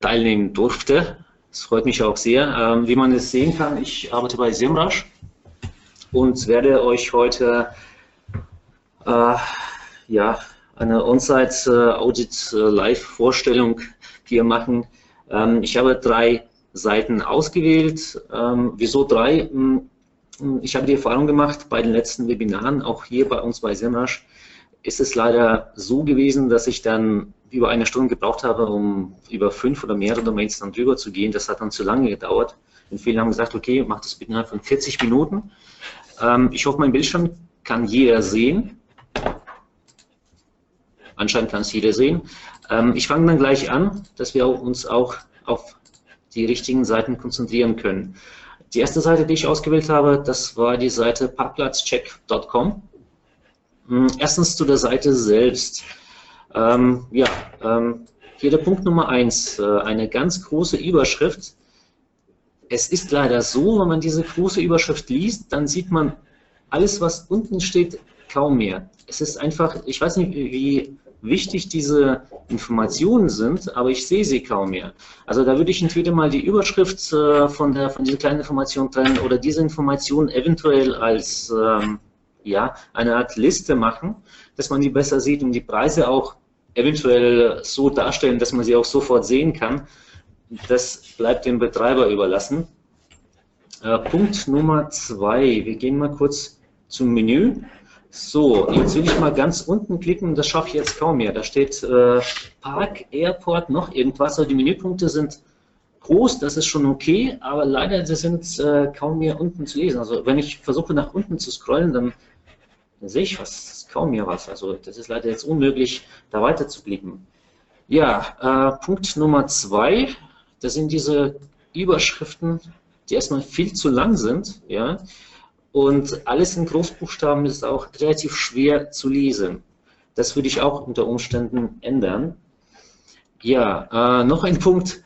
teilnehmen durfte. Das freut mich auch sehr. Ähm, wie man es sehen kann, ich arbeite bei Simrush und werde euch heute äh, ja, eine On-Site-Audit-Live-Vorstellung hier machen. Ähm, ich habe drei Seiten ausgewählt. Ähm, wieso drei? Hm, ich habe die Erfahrung gemacht bei den letzten Webinaren, auch hier bei uns bei Semrush, ist es leider so gewesen, dass ich dann über eine Stunde gebraucht habe, um über fünf oder mehrere Domains dann drüber zu gehen. Das hat dann zu lange gedauert. Und viele haben gesagt, okay, mach das bitte innerhalb von 40 Minuten. Ähm, ich hoffe, mein Bildschirm kann jeder sehen. Anscheinend kann es jeder sehen. Ähm, ich fange dann gleich an, dass wir uns auch auf die richtigen Seiten konzentrieren können. Die erste Seite, die ich ausgewählt habe, das war die Seite parkplatzcheck.com. Hm, erstens zu der Seite selbst. Ähm, ja, ähm, hier der Punkt Nummer eins, äh, eine ganz große Überschrift. Es ist leider so, wenn man diese große Überschrift liest, dann sieht man alles, was unten steht, kaum mehr. Es ist einfach, ich weiß nicht, wie wichtig diese Informationen sind, aber ich sehe sie kaum mehr. Also da würde ich entweder mal die Überschrift äh, von, der, von dieser kleinen Information trennen oder diese Information eventuell als ähm, ja, eine Art Liste machen, dass man die besser sieht und die Preise auch eventuell so darstellen, dass man sie auch sofort sehen kann. Das bleibt dem Betreiber überlassen. Äh, Punkt Nummer zwei. Wir gehen mal kurz zum Menü. So, jetzt will ich mal ganz unten klicken, das schaffe ich jetzt kaum mehr. Da steht äh, Park, Airport, noch irgendwas. Also die Menüpunkte sind groß, das ist schon okay, aber leider sind äh, kaum mehr unten zu lesen. Also wenn ich versuche nach unten zu scrollen, dann, dann sehe ich fast kaum mehr was. Also das ist leider jetzt unmöglich, da weiter zu klicken. Ja, äh, Punkt Nummer zwei, das sind diese Überschriften, die erstmal viel zu lang sind. Ja, und alles in Großbuchstaben ist auch relativ schwer zu lesen. Das würde ich auch unter Umständen ändern. Ja, äh, noch ein Punkt.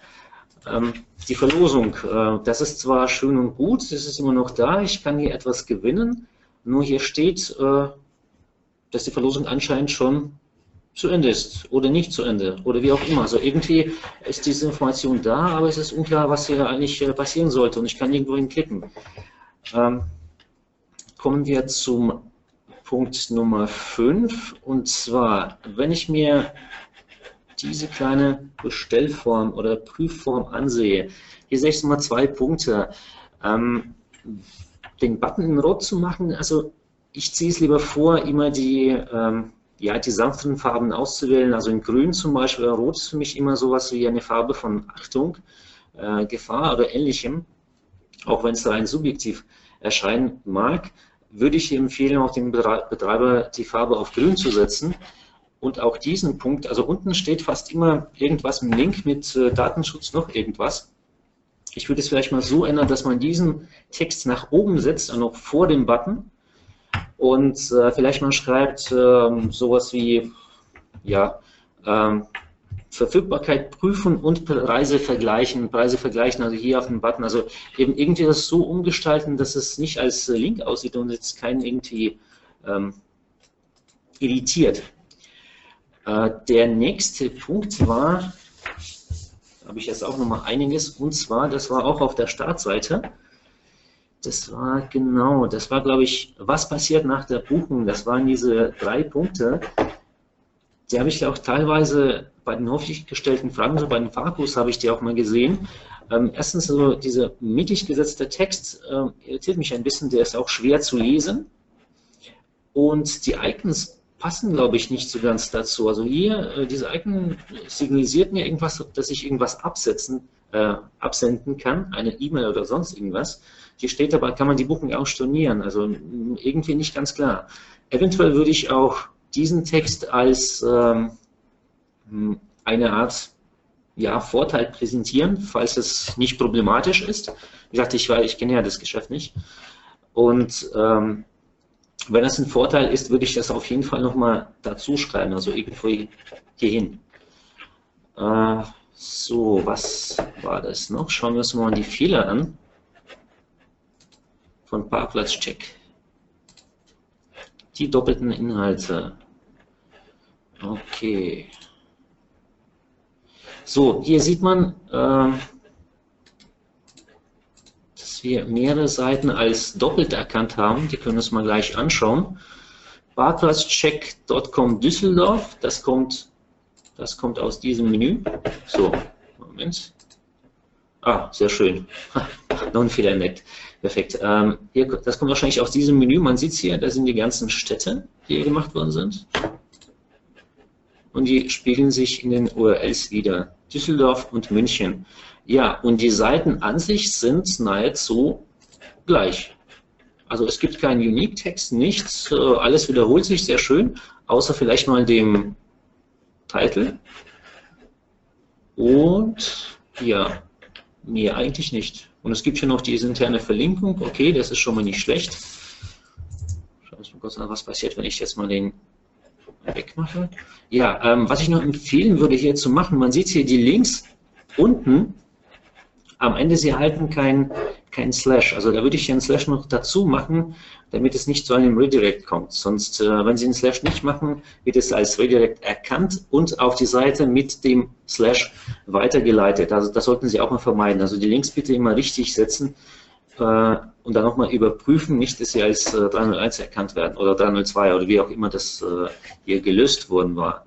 Ähm, die Verlosung. Äh, das ist zwar schön und gut, es ist immer noch da, ich kann hier etwas gewinnen, nur hier steht, äh, dass die Verlosung anscheinend schon zu Ende ist oder nicht zu Ende oder wie auch immer. Also irgendwie ist diese Information da, aber es ist unklar, was hier eigentlich äh, passieren sollte und ich kann irgendwo hinklicken. Ähm, kommen wir zum Punkt Nummer 5. Und zwar, wenn ich mir diese kleine Bestellform oder Prüfform ansehe, hier sehe ich mal zwei Punkte. Ähm, den Button in Rot zu machen, also ich ziehe es lieber vor, immer die, ähm, ja, die sanften Farben auszuwählen. Also in Grün zum Beispiel, Rot ist für mich immer sowas wie eine Farbe von Achtung, äh, Gefahr oder ähnlichem, auch wenn es rein subjektiv erscheinen mag würde ich empfehlen, auch dem Betreiber die Farbe auf grün zu setzen. Und auch diesen Punkt, also unten steht fast immer irgendwas im Link mit äh, Datenschutz noch irgendwas. Ich würde es vielleicht mal so ändern, dass man diesen Text nach oben setzt, also noch vor dem Button und äh, vielleicht mal schreibt äh, sowas wie, ja, ähm, Verfügbarkeit prüfen und Preise vergleichen, Preise vergleichen, also hier auf dem Button, also eben irgendwie das so umgestalten, dass es nicht als Link aussieht und jetzt keinen irgendwie ähm, irritiert. Äh, der nächste Punkt war, habe ich jetzt auch nochmal einiges, und zwar, das war auch auf der Startseite, das war genau, das war glaube ich, was passiert nach der Buchung, das waren diese drei Punkte, die habe ich auch teilweise bei den häufig gestellten Fragen, so bei den Fakus habe ich die auch mal gesehen. Ähm, erstens, also dieser mittig gesetzte Text äh, irritiert mich ein bisschen, der ist auch schwer zu lesen. Und die Icons passen, glaube ich, nicht so ganz dazu. Also hier, äh, diese Icon signalisiert mir irgendwas, dass ich irgendwas absetzen, äh, absenden kann, eine E-Mail oder sonst irgendwas. Hier steht aber, kann man die Buchung auch stornieren. Also irgendwie nicht ganz klar. Eventuell würde ich auch diesen Text als ähm, eine Art ja, Vorteil präsentieren, falls es nicht problematisch ist. Wie gesagt, ich, ich kenne ja das Geschäft nicht. Und ähm, wenn das ein Vorteil ist, würde ich das auf jeden Fall nochmal dazu schreiben, also irgendwo hierhin. Äh, so, was war das noch? Schauen wir uns mal die Fehler an von Parkplatzcheck. Die doppelten Inhalte. Okay. So, hier sieht man, äh, wir mehrere Seiten als doppelt erkannt haben. Die können wir uns mal gleich anschauen. Parkplatzcheck.com Düsseldorf, das kommt, das kommt aus diesem Menü. So, Moment. Ah, sehr schön. Noch ein Fehler entdeckt. Perfekt. Ähm, hier, das kommt wahrscheinlich aus diesem Menü. Man sieht es hier, da sind die ganzen Städte, die hier gemacht worden sind. Und die spiegeln sich in den URLs wieder. Düsseldorf und München. Ja, und die Seiten an sich sind nahezu gleich. Also es gibt keinen Unique-Text, nichts, äh, alles wiederholt sich sehr schön, außer vielleicht mal dem Titel. Und ja, mehr eigentlich nicht. Und es gibt hier noch diese interne Verlinkung. Okay, das ist schon mal nicht schlecht. Schauen wir mal kurz an, was passiert, wenn ich jetzt mal den wegmache. Ja, ähm, was ich noch empfehlen würde hier zu machen, man sieht hier die Links unten. Am Ende, sie halten kein, kein Slash. Also da würde ich einen Slash noch dazu machen, damit es nicht zu einem Redirect kommt. Sonst, äh, wenn Sie einen Slash nicht machen, wird es als Redirect erkannt und auf die Seite mit dem Slash weitergeleitet. Also das sollten Sie auch mal vermeiden. Also die Links bitte immer richtig setzen äh, und dann nochmal überprüfen, nicht, dass sie als äh, 301 erkannt werden oder 302 oder wie auch immer das äh, hier gelöst worden war.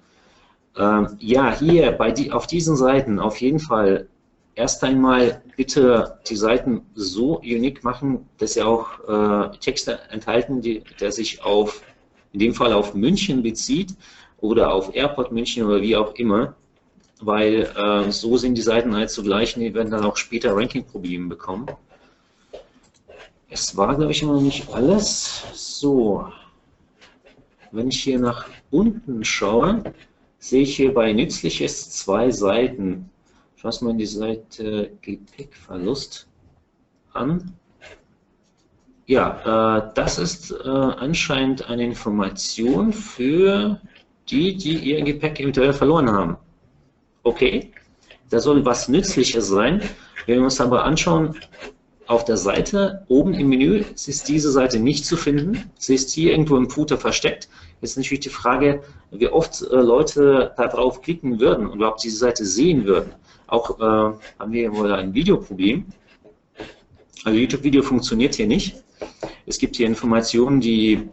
Ähm, ja, hier bei die, auf diesen Seiten auf jeden Fall erst einmal bitte die Seiten so unique machen, dass sie auch äh, Texte enthalten, die, der sich auf, in dem Fall auf München bezieht oder auf Airport München oder wie auch immer, weil äh, so sind die Seiten halt zugleich und die werden dann auch später Ranking-Probleme bekommen. Es war, glaube ich, immer noch nicht alles. So, wenn ich hier nach unten schaue, sehe ich hier bei Nützliches zwei Seiten. Schauen wir mal die Seite Gepäckverlust an. Ja, äh, das ist äh, anscheinend eine Information für die, die ihr Gepäck eventuell verloren haben. Okay, da soll was Nützliches sein. Wenn wir uns aber anschauen, auf der Seite oben im Menü ist diese Seite nicht zu finden. Sie ist hier irgendwo im Footer versteckt. Jetzt natürlich die Frage, wie oft äh, Leute darauf klicken würden und überhaupt diese Seite sehen würden. Auch äh, haben wir wohl ein Videoproblem. Also YouTube-Video funktioniert hier nicht. Es gibt hier Informationen, die,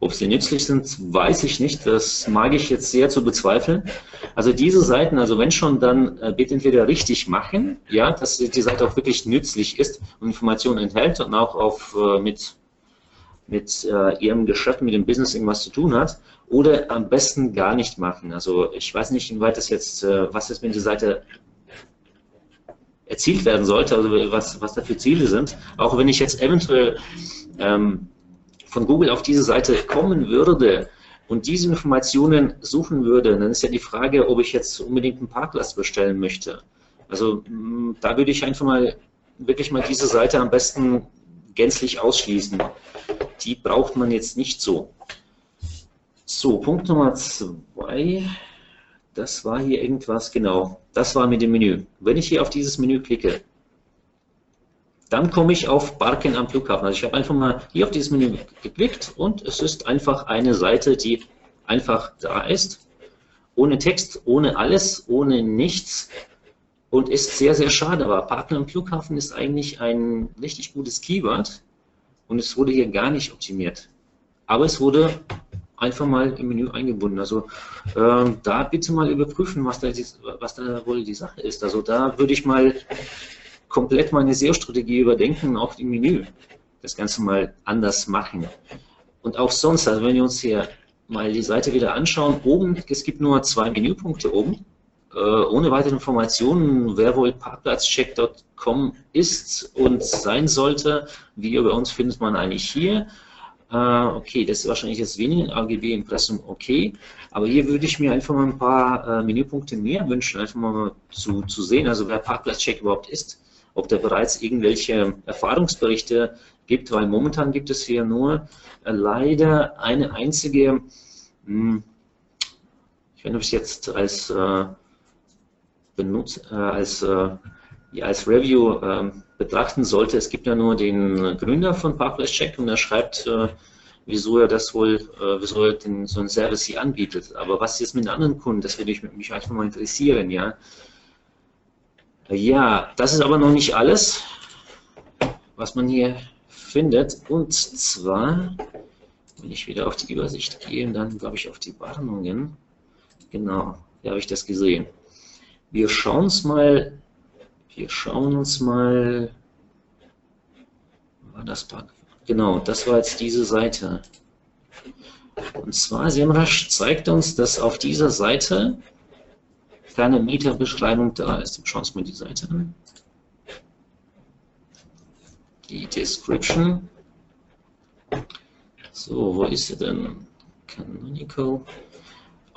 ob sie nützlich sind, weiß ich nicht. Das mag ich jetzt sehr zu bezweifeln. Also diese Seiten, also wenn schon, dann äh, bitte entweder richtig machen, ja, dass die Seite auch wirklich nützlich ist und Informationen enthält und auch auf, äh, mit mit äh, ihrem Geschäft, mit dem Business irgendwas zu tun hat, oder am besten gar nicht machen. Also ich weiß nicht, inwieweit das jetzt, äh, was ist, wenn die Seite erzielt werden sollte, also was, was da für Ziele sind. Auch wenn ich jetzt eventuell ähm, von Google auf diese Seite kommen würde und diese Informationen suchen würde, dann ist ja die Frage, ob ich jetzt unbedingt einen Parkplatz bestellen möchte. Also da würde ich einfach mal wirklich mal diese Seite am besten gänzlich ausschließen. Die braucht man jetzt nicht so. So, Punkt Nummer zwei. Das war hier irgendwas, genau. Das war mit dem Menü. Wenn ich hier auf dieses Menü klicke, dann komme ich auf Parken am Flughafen. Also ich habe einfach mal hier auf dieses Menü geklickt und es ist einfach eine Seite, die einfach da ist. Ohne Text, ohne alles, ohne nichts und ist sehr, sehr schade. Aber Partner am Flughafen ist eigentlich ein richtig gutes Keyword und es wurde hier gar nicht optimiert. Aber es wurde einfach mal im Menü eingebunden. Also ähm, da bitte mal überprüfen, was da, was da wohl die Sache ist. Also da würde ich mal komplett meine SEO-Strategie überdenken auch im Menü das Ganze mal anders machen. Und auch sonst, also wenn wir uns hier mal die Seite wieder anschauen, oben, es gibt nur zwei Menüpunkte oben äh, ohne weitere Informationen, wer wohl Parkplatzcheck.com ist und sein sollte, wie bei uns findet man eigentlich hier. Äh, okay, das ist wahrscheinlich jetzt weniger AGB Impressum okay, aber hier würde ich mir einfach mal ein paar äh, Menüpunkte mehr wünschen, einfach mal zu, zu sehen, also wer Parkplatzcheck überhaupt ist, ob da bereits irgendwelche Erfahrungsberichte gibt, weil momentan gibt es hier nur äh, leider eine einzige, hm, ich weiß nicht, ob ich es jetzt als äh, benutzt, äh, als, äh, ja, als Review äh, betrachten sollte. Es gibt ja nur den Gründer von Parkless Check und er schreibt, äh, wieso er das wohl, äh, wieso er den, so einen Service hier anbietet. Aber was jetzt mit anderen Kunden, das würde mich einfach mal interessieren, ja. Ja, das ist aber noch nicht alles, was man hier findet. Und zwar, wenn ich wieder auf die Übersicht gehe, dann glaube ich auf die Warnungen. Genau, hier habe ich das gesehen. Wir schauen uns mal, wir schauen uns mal, war das Genau, das war jetzt diese Seite. Und zwar, SEMrush zeigt uns, dass auf dieser Seite keine Mieterbeschreibung da ist. Schauen wir uns mal die Seite an. Die Description. So, wo ist sie denn? Canonical.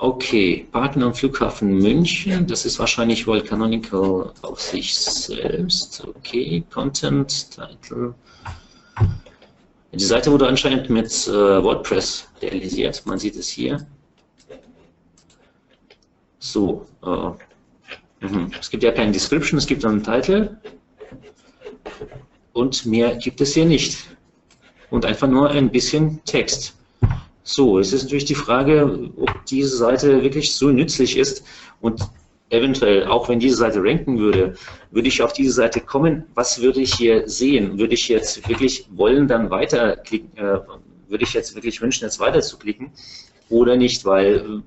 Okay, Partner am Flughafen München. Das ist wahrscheinlich wohl Canonical auf sich selbst. Okay, Content, Title. Die Seite wurde anscheinend mit äh, WordPress realisiert. Man sieht es hier. So, äh, mhm. es gibt ja keine Description, es gibt einen Titel und mehr gibt es hier nicht. Und einfach nur ein bisschen Text. So, es ist natürlich die Frage, ob diese Seite wirklich so nützlich ist. Und eventuell, auch wenn diese Seite ranken würde, würde ich auf diese Seite kommen, was würde ich hier sehen? Würde ich jetzt wirklich wollen, dann weiterklicken, äh, würde ich jetzt wirklich wünschen, jetzt weiter zu klicken? Oder nicht, weil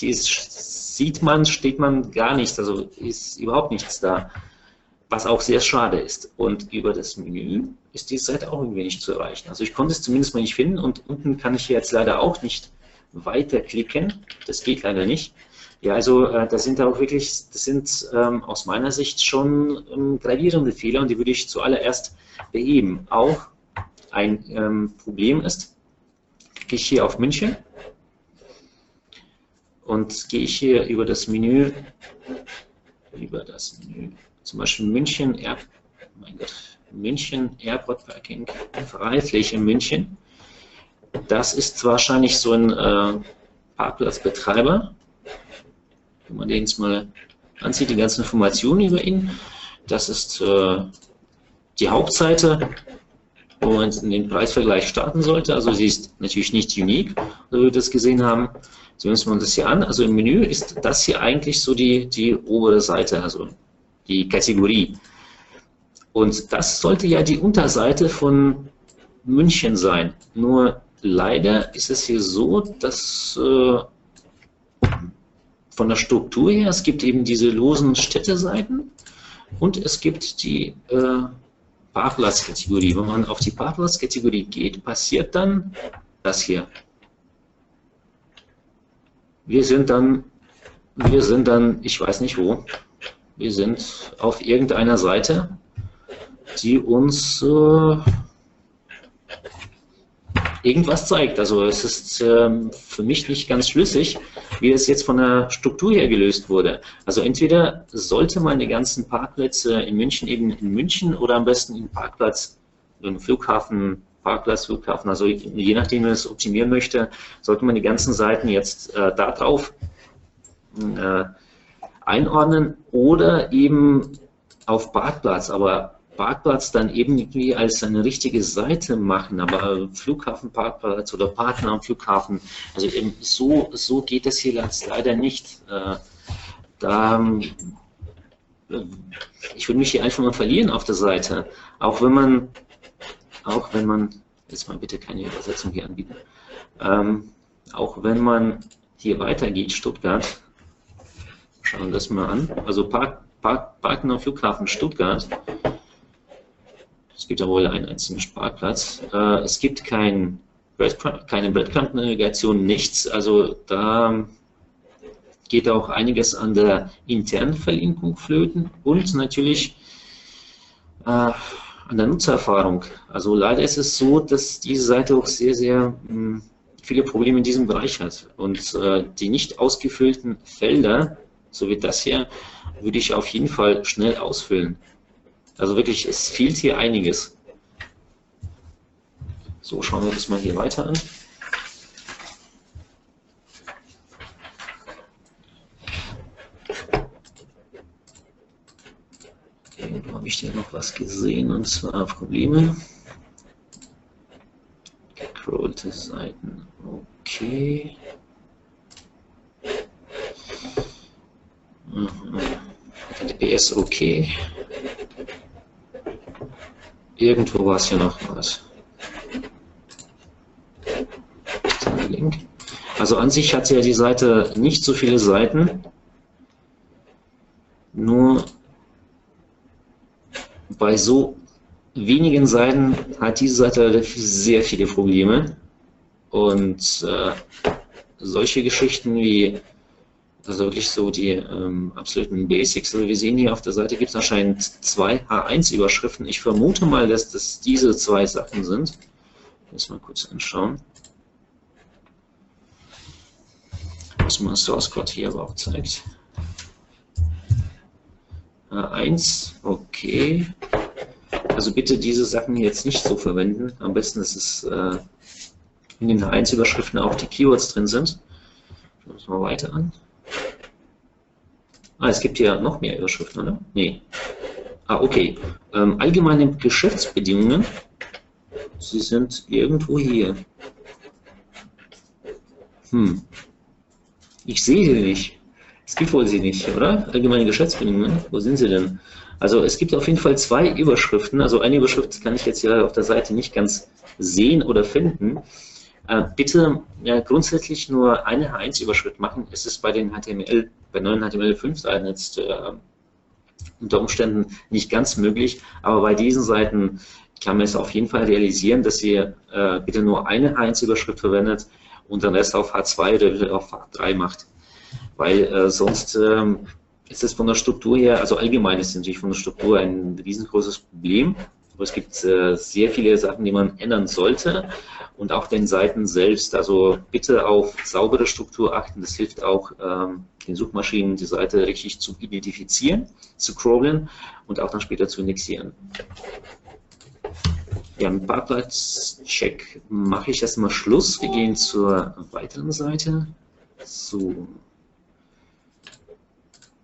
äh, ist sieht man, steht man gar nicht, also ist überhaupt nichts da, was auch sehr schade ist. Und über das Menü ist die Seite auch irgendwie nicht zu erreichen. Also ich konnte es zumindest mal nicht finden und unten kann ich jetzt leider auch nicht weiterklicken. Das geht leider nicht. Ja, also äh, das sind auch wirklich, das sind ähm, aus meiner Sicht schon ähm, gravierende Fehler und die würde ich zuallererst beheben. Auch ein ähm, Problem ist, klicke ich hier auf München und gehe ich hier über das Menü, über das Menü, zum Beispiel München, Air, mein Gott, München Airport Parking, Freifläche München. Das ist wahrscheinlich so ein äh, Parkplatzbetreiber. Wenn man den jetzt mal ansieht, die ganzen Informationen über ihn. Das ist äh, die Hauptseite, wo man den Preisvergleich starten sollte. Also sie ist natürlich nicht unique, so wie wir das gesehen haben. Sehen wir uns das hier an. Also im Menü ist das hier eigentlich so die, die obere Seite, also die Kategorie. Und das sollte ja die Unterseite von München sein. Nur leider ist es hier so, dass äh, von der Struktur her, es gibt eben diese losen Städteseiten und es gibt die äh, Parkplatzkategorie. Wenn man auf die Parkplatzkategorie geht, passiert dann das hier. Wir sind dann, wir sind dann, ich weiß nicht wo, wir sind auf irgendeiner Seite, die uns äh, irgendwas zeigt. Also es ist äh, für mich nicht ganz schlüssig, wie es jetzt von der Struktur her gelöst wurde. Also entweder sollte man die ganzen Parkplätze in München eben in München oder am besten in Parkplatz, im Flughafen Parkplatz, Flughafen, also je nachdem, wie man es optimieren möchte, sollte man die ganzen Seiten jetzt äh, darauf äh, einordnen oder eben auf Parkplatz, aber Parkplatz dann eben irgendwie als eine richtige Seite machen, aber Flughafenparkplatz oder Partner am Flughafen, also eben so, so geht es hier leider nicht. Äh, da, äh, ich würde mich hier einfach mal verlieren auf der Seite, auch wenn man auch wenn man, jetzt mal bitte keine Übersetzung hier anbieten, ähm, auch wenn man hier weitergeht, Stuttgart, schauen wir das mal an, also Park, Park, Parken am Flughafen Stuttgart, es gibt ja wohl einen einzigen Parkplatz, äh, es gibt kein keine Breadcrumb-Navigation, nichts, also da geht auch einiges an der internen Verlinkung flöten und natürlich äh, an der Nutzererfahrung. Also leider ist es so, dass diese Seite auch sehr, sehr mh, hm, viele Probleme in diesem Bereich hat. Und äh, die nicht ausgefüllten Felder, so wie das hier, würde ich auf jeden Fall schnell ausfüllen. Also wirklich, es fehlt hier einiges. So, schauen wir das mal hier weiter an. ich hier noch was gesehen und zwar Probleme. Gescrollte Seiten. Okay. HTTPS mhm. okay. Irgendwo war es hier noch was. Also an sich hat ja die Seite nicht so viele Seiten, nur bei so wenigen Seiten hat diese Seite sehr viele Probleme und äh, solche Geschichten wie also wirklich so die ähm, absoluten Basics. Also wir sehen hier auf der Seite gibt es anscheinend zwei H1-Überschriften. Ich vermute mal, dass das diese zwei Sachen sind. Jetzt mal kurz anschauen. Was man Source Code hier aber auch zeigt. H1, okay. Also bitte diese Sachen jetzt nicht so verwenden. Am besten ist es äh, in den H1-Überschriften auch die Keywords drin sind. Schauen wir uns mal weiter an. Ah, es gibt hier noch mehr Überschriften, oder? Nee. Ah, okay. Ähm, allgemeine Geschäftsbedingungen. Sie sind irgendwo hier. Hm. Ich sehe sie nicht. Es gibt wohl sie nicht, oder? Allgemeine Geschäftsbedingungen. Wo sind sie denn? Also es gibt auf jeden Fall zwei Überschriften. Also eine Überschrift kann ich jetzt hier auf der Seite nicht ganz sehen oder finden. Äh, bitte ja, grundsätzlich nur eine H1-Überschrift machen. Es ist bei den HTML, bei neuen HTML5-Seiten jetzt äh, unter Umständen nicht ganz möglich, aber bei diesen Seiten kann man es auf jeden Fall realisieren, dass ihr äh, bitte nur eine H1-Überschrift verwendet und den Rest auf H2 oder auf H3 macht. Weil äh, sonst ähm, ist es von der Struktur her, also allgemein ist es natürlich von der Struktur ein riesengroßes Problem. Aber es gibt äh, sehr viele Sachen, die man ändern sollte und auch den Seiten selbst. Also bitte auf saubere Struktur achten. Das hilft auch ähm, den Suchmaschinen, die Seite richtig zu identifizieren, zu crawlen und auch dann später zu indexieren. Ja, mit Parkplatzcheck mache ich erstmal Schluss. Wir gehen zur weiteren Seite. So.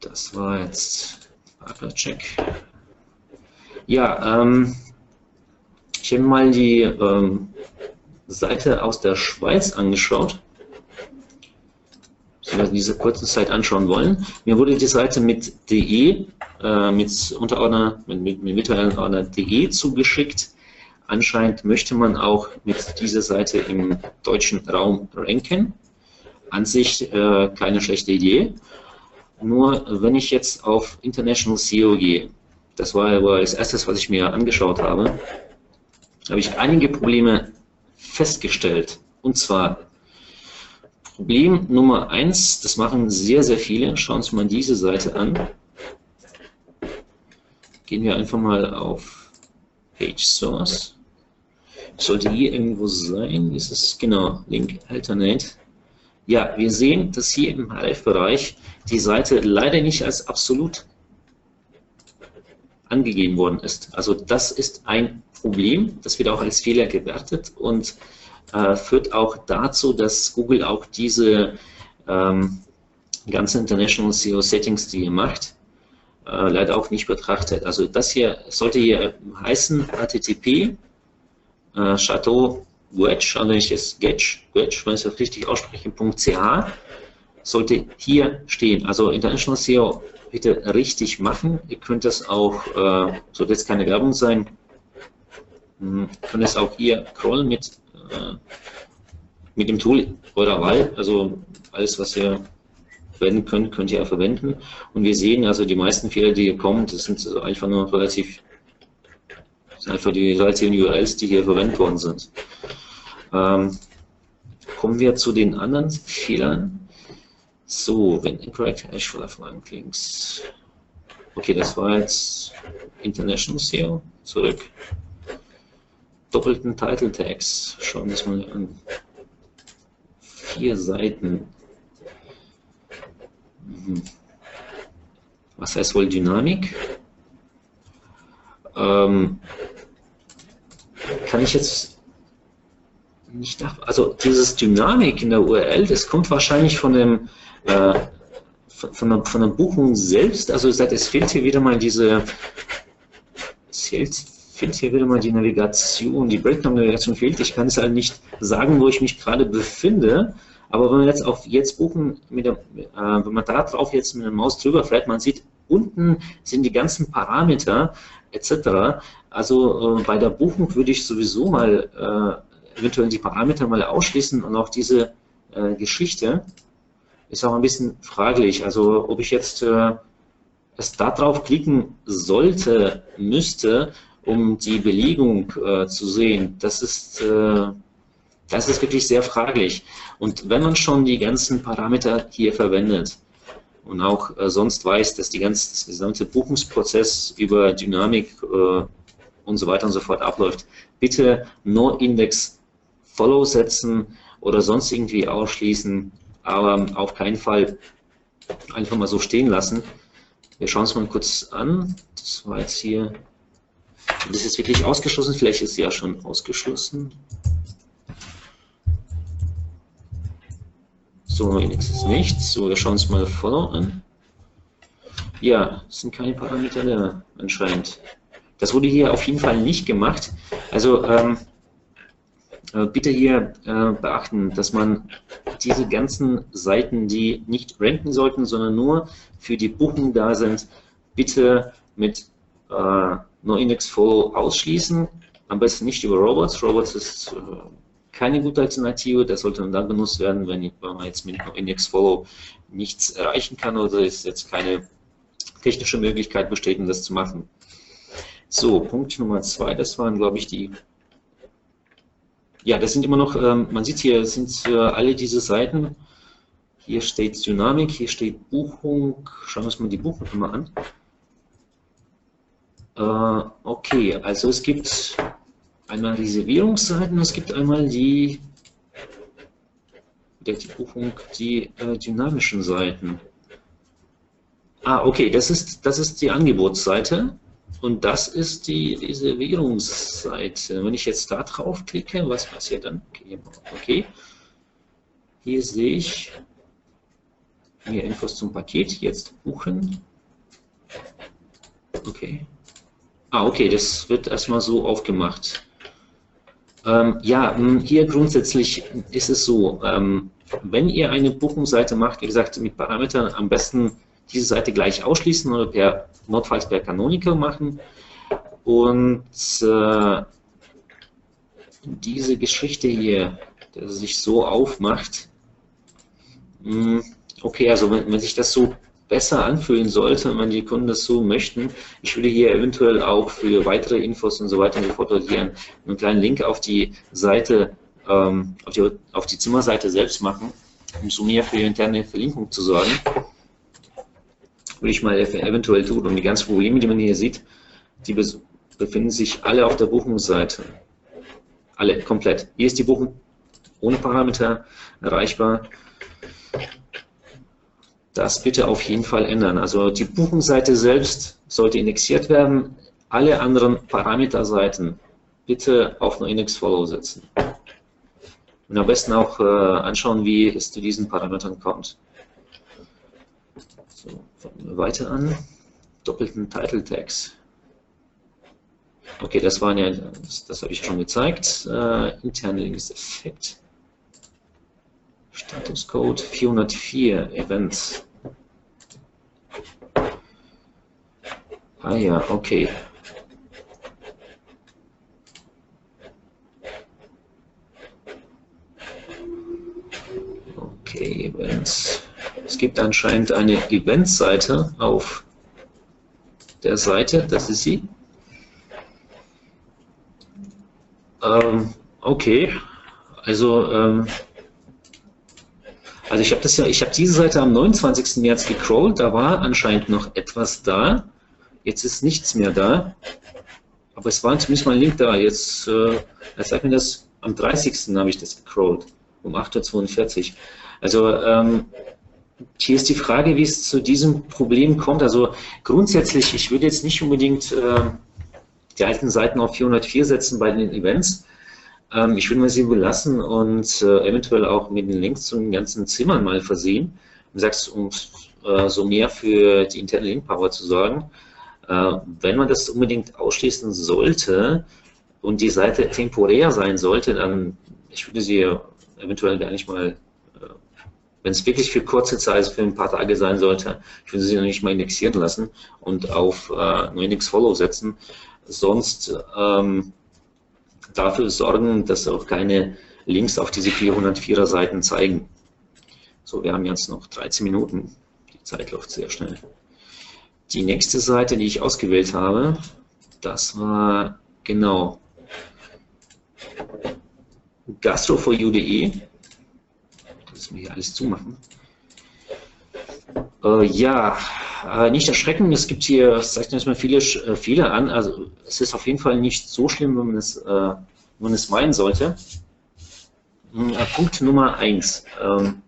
Das war jetzt Parkplatzcheck. Ja, ähm, ich habe mal die ähm, Seite aus der Schweiz angeschaut, beziehungsweise diese kurze Zeit anschauen wollen. Mir wurde die Seite mit de, äh, mit Unterordner, mit, mit, mit Mitteilungsordner de zugeschickt. Anscheinend möchte man auch mit dieser Seite im deutschen Raum ranken. An sich äh, keine schlechte Idee. Nur wenn ich jetzt auf International SEO gehe, das war aber das erste, was ich mir angeschaut habe, habe ich einige Probleme festgestellt. Und zwar Problem Nummer eins, das machen sehr, sehr viele. Schauen Sie mal diese Seite an. Gehen wir einfach mal auf Page Source. Sollte hier irgendwo sein, ist es genau, Link Alternate. Ja, wir sehen, dass hier im href-Bereich die Seite leider nicht als absolut angegeben worden ist. Also das ist ein Problem, das wird auch als Fehler gewertet und äh, führt auch dazu, dass Google auch diese ähm, ganzen International SEO Settings, die ihr macht, äh, leider auch nicht betrachtet. Also das hier sollte hier heißen HTTP äh, Chateau Wedge, also ich jetzt Gedge, Gedge, wenn ich das richtig ausspreche, .ch, sollte hier stehen. Also International SEO bitte richtig machen. Ihr könnt das auch, äh, sollte jetzt keine Werbung sein, hm, könnt es auch hier crawlen mit, äh, mit dem Tool eurer Wahl. Also alles, was ihr verwenden könnt, könnt ihr auch verwenden. Und wir sehen also die meisten Fehler, die hier kommen, das sind also einfach nur relativ, sind einfach die relativen URLs, die hier verwendet worden sind. Ähm, kommen wir zu den anderen Fehlern. So, wenn incorrect for flank links. Okay, das war jetzt International SEO. Zurück. Doppelten Title Tags. Schauen wir uns mal an. Vier Seiten. Mhm. Was heißt wohl Dynamik? Ähm, kann ich jetzt nicht nach, also dieses Dynamik in der URL, das kommt wahrscheinlich von dem äh, von, der, von der Buchung selbst, also es fehlt hier wieder mal diese, es finde hier wieder mal die Navigation, die Breakdown-Navigation fehlt. Ich kann es halt nicht sagen, wo ich mich gerade befinde. Aber wenn man jetzt auf jetzt buchen, mit der, äh, wenn man da drauf jetzt mit der Maus drüber fährt, man sieht, unten sind die ganzen Parameter etc. Also äh, bei der Buchung würde ich sowieso mal äh, eventuell die Parameter mal ausschließen und auch diese äh, Geschichte ist auch ein bisschen fraglich. Also ob ich jetzt äh, es da drauf klicken sollte, müsste, um die Belegung äh, zu sehen, das ist, äh, das ist wirklich sehr fraglich. Und wenn man schon die ganzen Parameter hier verwendet und auch äh, sonst weiß, dass die ganze, gesamte Buchungsprozess über Dynamik äh, und so weiter und so fort abläuft, bitte No-Index Follow setzen oder sonst irgendwie ausschließen, aber auf keinen Fall einfach mal so stehen lassen. Wir schauen es mal kurz an. Das war jetzt hier das ist wirklich ausgeschlossen, vielleicht ist sie ja schon ausgeschlossen. So, ist nichts. So, wir schauen uns mal Follow an. Ja, es sind keine Parameter da, anscheinend. Das wurde hier auf jeden Fall nicht gemacht. Also ähm, äh, bitte hier äh, beachten, dass man diese ganzen Seiten, die nicht ranken sollten, sondern nur für die Buchung da sind, bitte mit äh, No-Index-Follow ausschließen. Am besten nicht über Robots. Robots ist äh, keine gute Alternative. Das sollte dann benutzt werden, wenn man jetzt mit No-Index-Follow nichts erreichen kann oder es jetzt keine technische Möglichkeit besteht, um das zu machen. So, Punkt Nummer zwei, das waren, glaube ich, die. Ja, das sind immer noch, ähm, man sieht hier, sind äh, alle diese Seiten. Hier steht Dynamik, hier steht Buchung. Schauen wir uns mal die Buchung mal an. Äh, okay, also es gibt einmal Reservierungsseiten, es gibt einmal die, die Buchung, die äh, dynamischen Seiten. Ah, okay, das ist, das ist die Angebotsseite und das ist die Reservierungsseite. Wenn ich jetzt da drauf klicke, was passiert dann? Okay, okay. hier sehe ich mehr Infos zum Paket, jetzt buchen. Okay. Ah, okay, das wird erstmal so aufgemacht. Ähm, ja, hier grundsätzlich ist es so, ähm, wenn ihr eine Buchungsseite macht, wie gesagt, mit Parametern am besten diese Seite gleich ausschließen oder per, notfalls per Canonical machen. Und äh, diese Geschichte hier, dass sich so aufmacht, mh, okay, also wenn, wenn sich das so besser anfühlen sollte, wenn die Kunden das so möchten. Ich würde hier eventuell auch für weitere Infos und so weiter und so fort hier einen, einen kleinen Link auf die Seite, ähm, auf, die, auf die Zimmerseite selbst machen, um so mehr für die interne Verlinkung zu sorgen. Würde ich mal eventuell tun. Und die ganzen Probleme, die man hier sieht, die befinden sich alle auf der Buchungsseite. Alle, komplett. Hier ist die Buchung ohne Parameter erreichbar das bitte auf jeden Fall ändern. Also die Buchungsseite selbst sollte indexiert werden. Alle anderen Parameterseiten bitte auf nur Index Follow setzen. Und am besten auch äh, anschauen, wie es zu diesen Parametern kommt. So, fangen wir weiter an. Doppelten Title Tags. Okay, das waren ja, das, das habe ich schon gezeigt. Äh, interne Links-Effekt. Statuscode 404 Events. Ah ja, okay. Okay, Events. Es gibt anscheinend eine Events-Seite auf der Seite, das ist sie. Ähm, okay, also ähm, also ich habe das ja, ich habe diese Seite am 29. März gecrawlt, da war anscheinend noch etwas da. Jetzt ist nichts mehr da. Aber es war zumindest mal ein Link da. Jetzt, äh, jetzt mir das, am 30. habe ich das gecrawlt, um 8.42 Uhr. Also ähm, hier ist die Frage, wie es zu diesem Problem kommt. Also grundsätzlich, ich würde jetzt nicht unbedingt äh, die alten Seiten auf 404 setzen bei den Events, ähm, ich würde mal sie belassen und äh, eventuell auch mit den Links zu den ganzen Zimmern mal versehen. Du sagst, um äh, so mehr für die interne Link-Power zu sorgen. Äh, wenn man das unbedingt ausschließen sollte und die Seite temporär sein sollte, dann ich würde sie eventuell gar nicht mal, äh, wenn es wirklich für kurze Zeit, also für ein paar Tage sein sollte, ich würde sie noch nicht mal indexieren lassen und auf äh, Noindex Follow setzen. Sonst ähm, dafür sorgen, dass auch keine Links auf diese 404er Seiten zeigen. So, wir haben jetzt noch 13 Minuten. Die Zeit läuft sehr schnell. Die nächste Seite, die ich ausgewählt habe, das war genau gastro4u.de. Das wir hier alles zumachen. Äh, ja, äh, nicht erschrecken, es gibt hier, es zeichnet erstmal viele äh, Fehler an. Also es ist auf jeden Fall nicht so schlimm, wenn man es, äh, wenn man es meinen sollte. Hm, äh, Punkt Nummer 1. Ähm,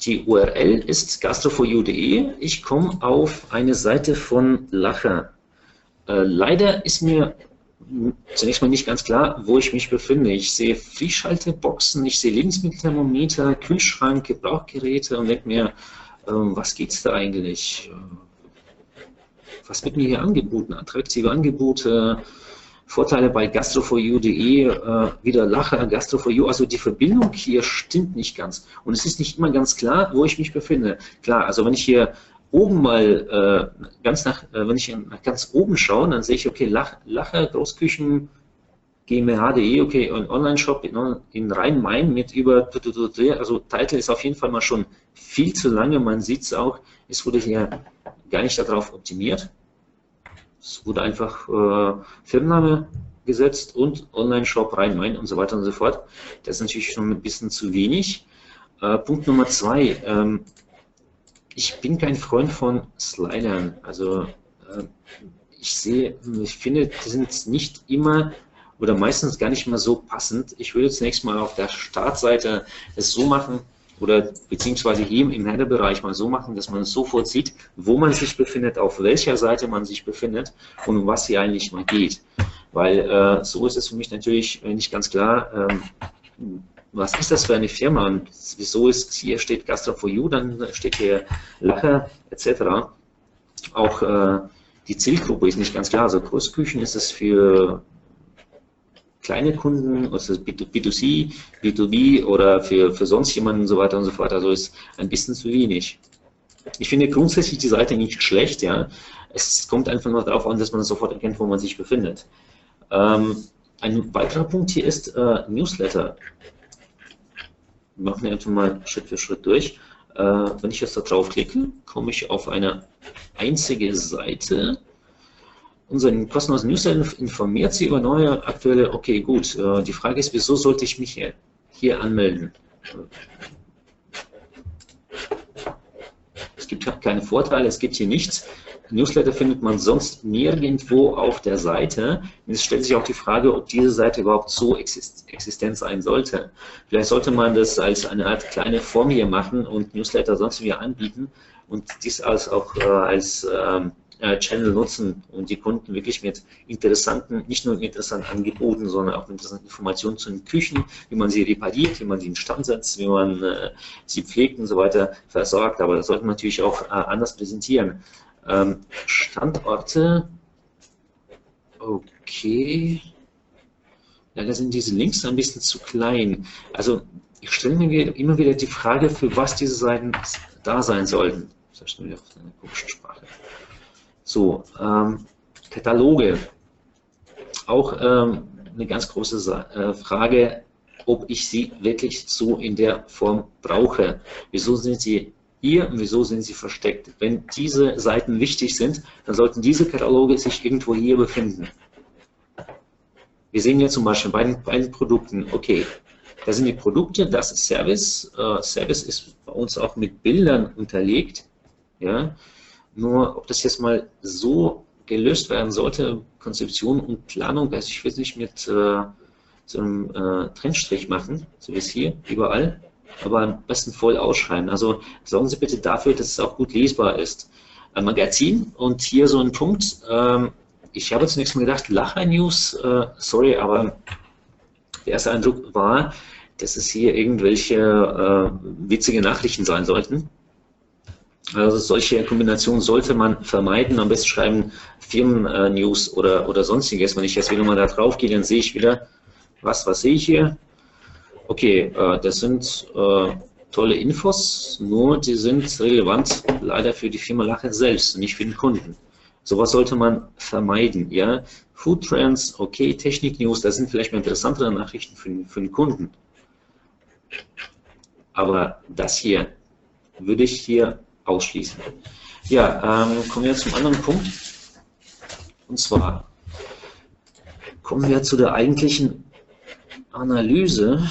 die URL ist gastro4u.de. Ich komme auf eine Seite von Lacher. Leider ist mir zunächst mal nicht ganz klar, wo ich mich befinde. Ich sehe Frischhalteboxen, ich sehe Lebensmittelthermometer, Kühlschrank, Gebrauchgeräte und denke mir, ähm, was es da eigentlich? Was wird mir hier angeboten? Attraktive Angebote, Vorteile bei gastro4u.de, äh, wieder Lacher, Gastro4u, also die Verbindung hier stimmt nicht ganz. Und es ist nicht immer ganz klar, wo ich mich befinde. Klar, also wenn ich hier oben mal äh, ganz nach, äh, wenn ich nach ganz oben schaue, dann sehe ich, okay, Lach, Lacher, Großküchen, GmbH.de, okay, und Online-Shop in, in Rhein-Main mit über, also Titel ist auf jeden Fall mal schon viel zu lange, man sieht es auch, es wurde hier gar nicht darauf optimiert. Es wurde einfach äh, Firmenname gesetzt und Online-Shop Rhein-Main und so weiter und so fort. Das ist natürlich schon ein bisschen zu wenig. Äh, Punkt Nummer zwei, ähm, ich bin kein Freund von Slidern. Also äh, ich sehe, ich finde, die sind nicht immer oder meistens gar nicht mal so passend. Ich würde zunächst mal auf der Startseite es so machen oder beziehungsweise hier im Header-Bereich mal so machen, dass man sofort sieht, wo man sich befindet, auf welcher Seite man sich befindet und um was hier eigentlich mal geht. Weil äh, so ist es für mich natürlich nicht ganz klar, ähm, was ist das für eine Firma und wieso ist hier steht Gastro for You, dann steht hier Lacher etc. Auch äh, die Zielgruppe ist nicht ganz klar. Also Großküchen ist es für kleine Kunden, also B2C, B2B oder für, für sonst jemanden und so weiter und so fort. Also ist ein bisschen zu wenig. Ich finde grundsätzlich die Seite nicht schlecht, ja. Es kommt einfach nur darauf an, dass man sofort erkennt, wo man sich befindet. Ähm, ein weiterer Punkt hier ist äh, Newsletter machen wir einfach mal Schritt für Schritt durch. Äh, wenn ich jetzt da drauf klicke, komme ich auf eine einzige Seite. Unser kostenlosen Newsletter informiert Sie über neue aktuelle, okay gut, äh, die Frage ist, wieso sollte ich mich hier, hier anmelden? Es gibt keine Vorteile, es gibt hier nichts. Newsletter findet man sonst nirgendwo auf der Seite. Es stellt sich auch die Frage, ob diese Seite überhaupt so existent sein sollte. Vielleicht sollte man das als eine Art kleine Form hier machen und Newsletter sonst wieder anbieten und dies als auch äh, als ähm, äh, Channel nutzen und die Kunden wirklich mit interessanten, nicht nur interessanten Angeboten, sondern auch mit interessanten Informationen zu den Küchen, wie man sie repariert, wie man sie in Stand setzt, wie man äh, sie pflegt und so weiter versorgt. Aber das sollte man natürlich auch äh, anders präsentieren. Ähm, Standorte, okay. Leider sind diese Links ein bisschen zu klein. Also ich stelle mir immer wieder die Frage, für was diese Seiten da sein sollten. Das ist wieder auf eine komische Sprache. So, ähm, Kataloge. Auch ähm, eine ganz große Sa äh, Frage, ob ich sie wirklich so in der Form brauche. Wieso sind sie hier und wieso sind sie versteckt. Wenn diese Seiten wichtig sind, dann sollten diese Kataloge sich irgendwo hier befinden. Wir sehen hier zum Beispiel bei den, bei den Produkten, okay, da sind die Produkte, das ist Service. Uh, Service ist bei uns auch mit Bildern unterlegt. Ja? Nur, ob das jetzt mal so gelöst werden sollte, Konzeption und Planung, also ich will es nicht mit äh, so einem äh, Trennstrich machen, so wie es hier, überall aber am besten voll ausschreiben. Also sorgen Sie bitte dafür, dass es auch gut lesbar ist. Ein Magazin und hier so ein Punkt. Ähm, ich habe zunächst mal gedacht, Lacher News, äh, sorry, aber der erste Eindruck war, dass es hier irgendwelche äh, witzige Nachrichten sein sollten. Also solche Kombinationen sollte man vermeiden. Am besten schreiben Firmen-News oder, oder sonstiges. Wenn ich jetzt wieder mal da drauf gehe, dann sehe ich wieder, was, was sehe ich hier? Okay, äh, das sind äh, tolle Infos, nur die sind relevant leider für die Firma Lache selbst, nicht für den Kunden. Sowas sollte man vermeiden. Ja? Food Trends, okay, Technik News, das sind vielleicht mal interessantere Nachrichten für, für den Kunden. Aber das hier würde ich hier ausschließen. Ja, ähm, kommen wir zum anderen Punkt. Und zwar kommen wir zu der eigentlichen Analyse.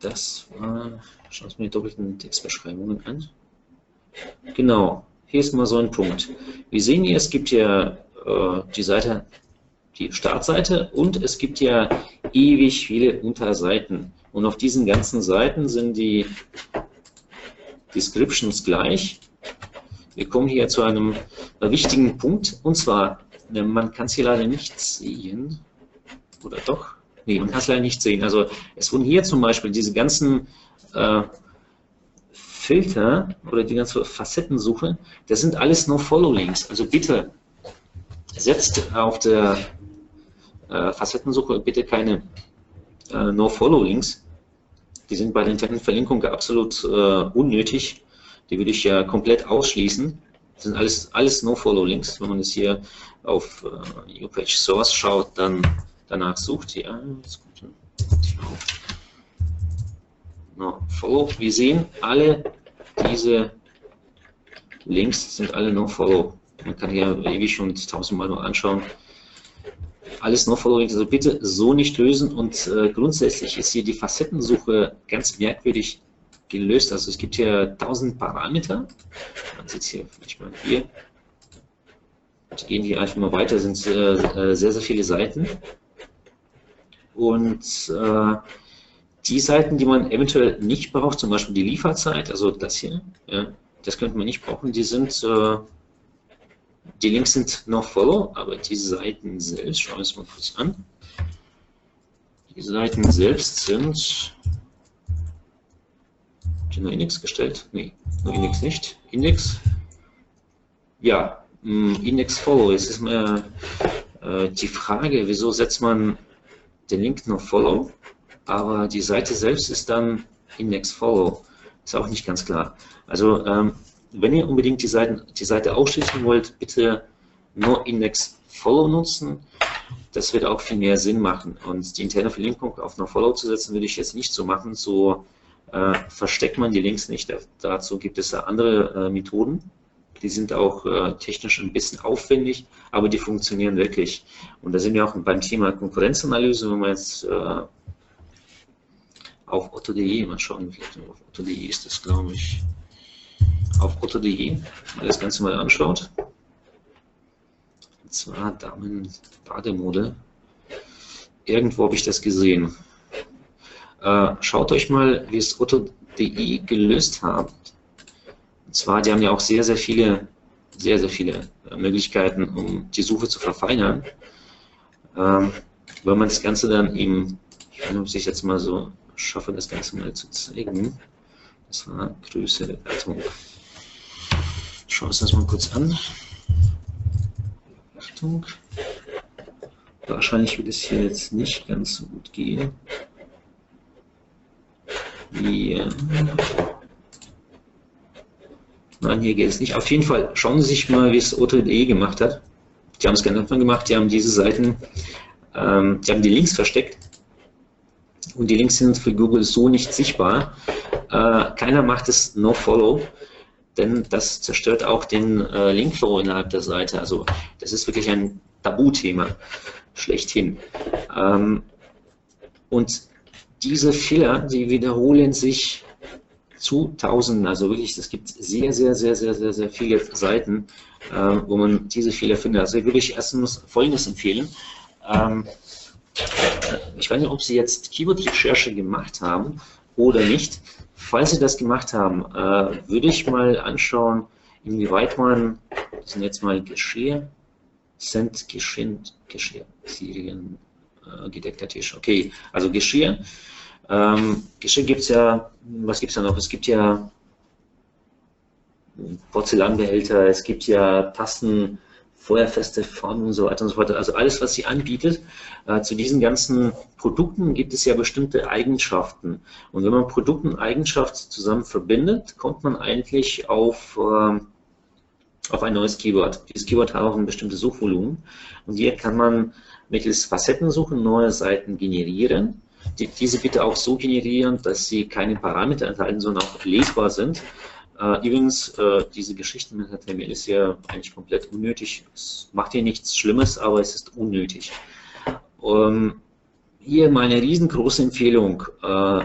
Das war, schauen wir uns mal die doppelten Textbeschreibungen an. Genau, hier ist mal so ein Punkt. Wir sehen hier, es gibt ja äh, die Seite, die Startseite und es gibt ja ewig viele Unterseiten. Und auf diesen ganzen Seiten sind die Descriptions gleich. Wir kommen hier zu einem wichtigen Punkt und zwar, ne, man kann es hier leider nicht sehen, oder doch? Nee, man kann es leider nicht sehen. Also es wurden hier zum Beispiel diese ganzen äh, Filter oder die ganze Facettensuche, das sind alles No-Follow-Links. Also bitte setzt auf der äh, Facettensuche bitte keine äh, No-Follow-Links. Die sind bei der internen Verlinkung absolut äh, unnötig. Die würde ich ja komplett ausschließen. Das sind alles, alles No-Follow-Links. Wenn man jetzt hier auf äh, UPage Source schaut, dann danach sucht. Ja, das kommt no, Follow. Wir sehen, alle diese Links sind alle No-Follow. Man kann hier ewig und tausendmal nur anschauen alles No-Following, also bitte so nicht lösen und äh, grundsätzlich ist hier die Facettensuche ganz merkwürdig gelöst. Also es gibt hier 1000 Parameter. Man sieht hier vielleicht mal hier. Ich gehe hier einfach mal weiter, sind äh, äh, sehr, sehr viele Seiten. Und äh, die Seiten, die man eventuell nicht braucht, zum Beispiel die Lieferzeit, also das hier, ja, das könnte man nicht brauchen, die sind äh, die Links sind noch follow, aber die Seiten selbst, schauen wir uns mal kurz an. Die Seiten selbst sind die nur Index gestellt? Nee, nur Index nicht. Index, ja, mm, Index Follow. Jetzt ist mir äh, die Frage, wieso setzt man den Link noch Follow, aber die Seite selbst ist dann Index Follow. Ist auch nicht ganz klar. Also ähm, wenn ihr unbedingt die, Seiten, die Seite ausschließen wollt, bitte nur Index Follow nutzen. Das wird auch viel mehr Sinn machen. Und die interne Verlinkung auf No Follow zu setzen, würde ich jetzt nicht so machen. So äh, versteckt man die Links nicht. Dazu gibt es andere äh, Methoden. Die sind auch äh, technisch ein bisschen aufwendig, aber die funktionieren wirklich. Und da sind wir auch beim Thema Konkurrenzanalyse, wenn man jetzt äh, auf Otto.de mal schauen, auf Otto.de ist das, glaube ich, auf otto.de das Ganze mal anschaut. Und zwar Damen-Bademode. Irgendwo habe ich das gesehen. Äh, schaut euch mal, wie es otto.de gelöst hat. Und zwar, die haben ja auch sehr, sehr viele, sehr, sehr viele äh, Möglichkeiten, um die Suche zu verfeinern. Ähm, wenn man das Ganze dann im, ich weiß nicht, ob ich jetzt mal so schaffe, das Ganze mal zu zeigen. Das war größere Wertung. Schauen wir uns das mal kurz an. Achtung. Wahrscheinlich wird es hier jetzt nicht ganz so gut gehen. Ja. Nein, hier geht es nicht. Auf jeden Fall schauen Sie sich mal, wie es Otto.de gemacht hat. Die haben es ganz einfach gemacht. Die haben diese Seiten, ähm, die haben die Links versteckt. Und die Links sind für Google so nicht sichtbar. Äh, keiner macht es No-Follow denn das zerstört auch den äh, Linkflow innerhalb der Seite. Also das ist wirklich ein Tabuthema schlechthin. Ähm, und diese Fehler, die wiederholen sich zu Tausenden, also wirklich, es gibt sehr, sehr, sehr, sehr, sehr, sehr viele Seiten, äh, wo man diese Fehler findet. Also würde ich erstens Folgendes empfehlen. Ähm, ich weiß nicht, ob Sie jetzt Keyword-Recherche gemacht haben oder nicht. Falls Sie das gemacht haben, äh, würde ich mal anschauen, inwieweit man, das sind jetzt mal Geschirr, sind Geschirr, Geschirr, Serien, äh, gedeckter Tisch. Okay, also Geschirr. Ähm, gibt ja, was gibt es da noch? Es gibt ja Porzellanbehälter, es gibt ja Tasten, feuerfeste Formen und so weiter und so fort. Also alles, was sie anbietet. Äh, zu diesen ganzen Produkten gibt es ja bestimmte Eigenschaften. Und wenn man Produkt und Eigenschaft zusammen verbindet, kommt man eigentlich auf, äh, auf ein neues Keyword. Dieses Keyword hat auch ein bestimmtes Suchvolumen. Und hier kann man mittels Facettensuche neue Seiten generieren. Die, diese bitte auch so generieren, dass sie keine Parameter enthalten, sondern auch lesbar sind. Äh, übrigens, äh, diese Geschichte mit HTML ist ja eigentlich komplett unnötig. Es macht hier nichts Schlimmes, aber es ist unnötig. Ähm, hier meine riesengroße Empfehlung. Äh,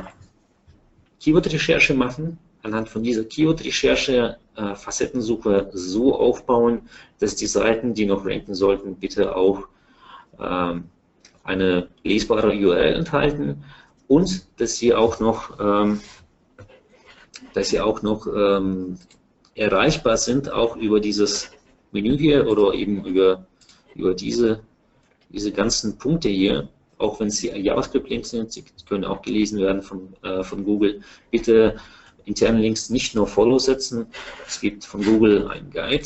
Keyword-Recherche machen, anhand von dieser Keyword-Recherche äh, Facettensuche so aufbauen, dass die Seiten, die noch ranken sollten, bitte auch ähm, eine lesbare URL enthalten und dass sie auch noch ähm, dass sie auch noch ähm, erreichbar sind, auch über dieses Menü hier oder eben über, über diese, diese ganzen Punkte hier, auch wenn sie JavaScript-Links sind, sie können auch gelesen werden von, äh, von Google. Bitte interne Links nicht nur Follow setzen. Es gibt von Google einen Guide,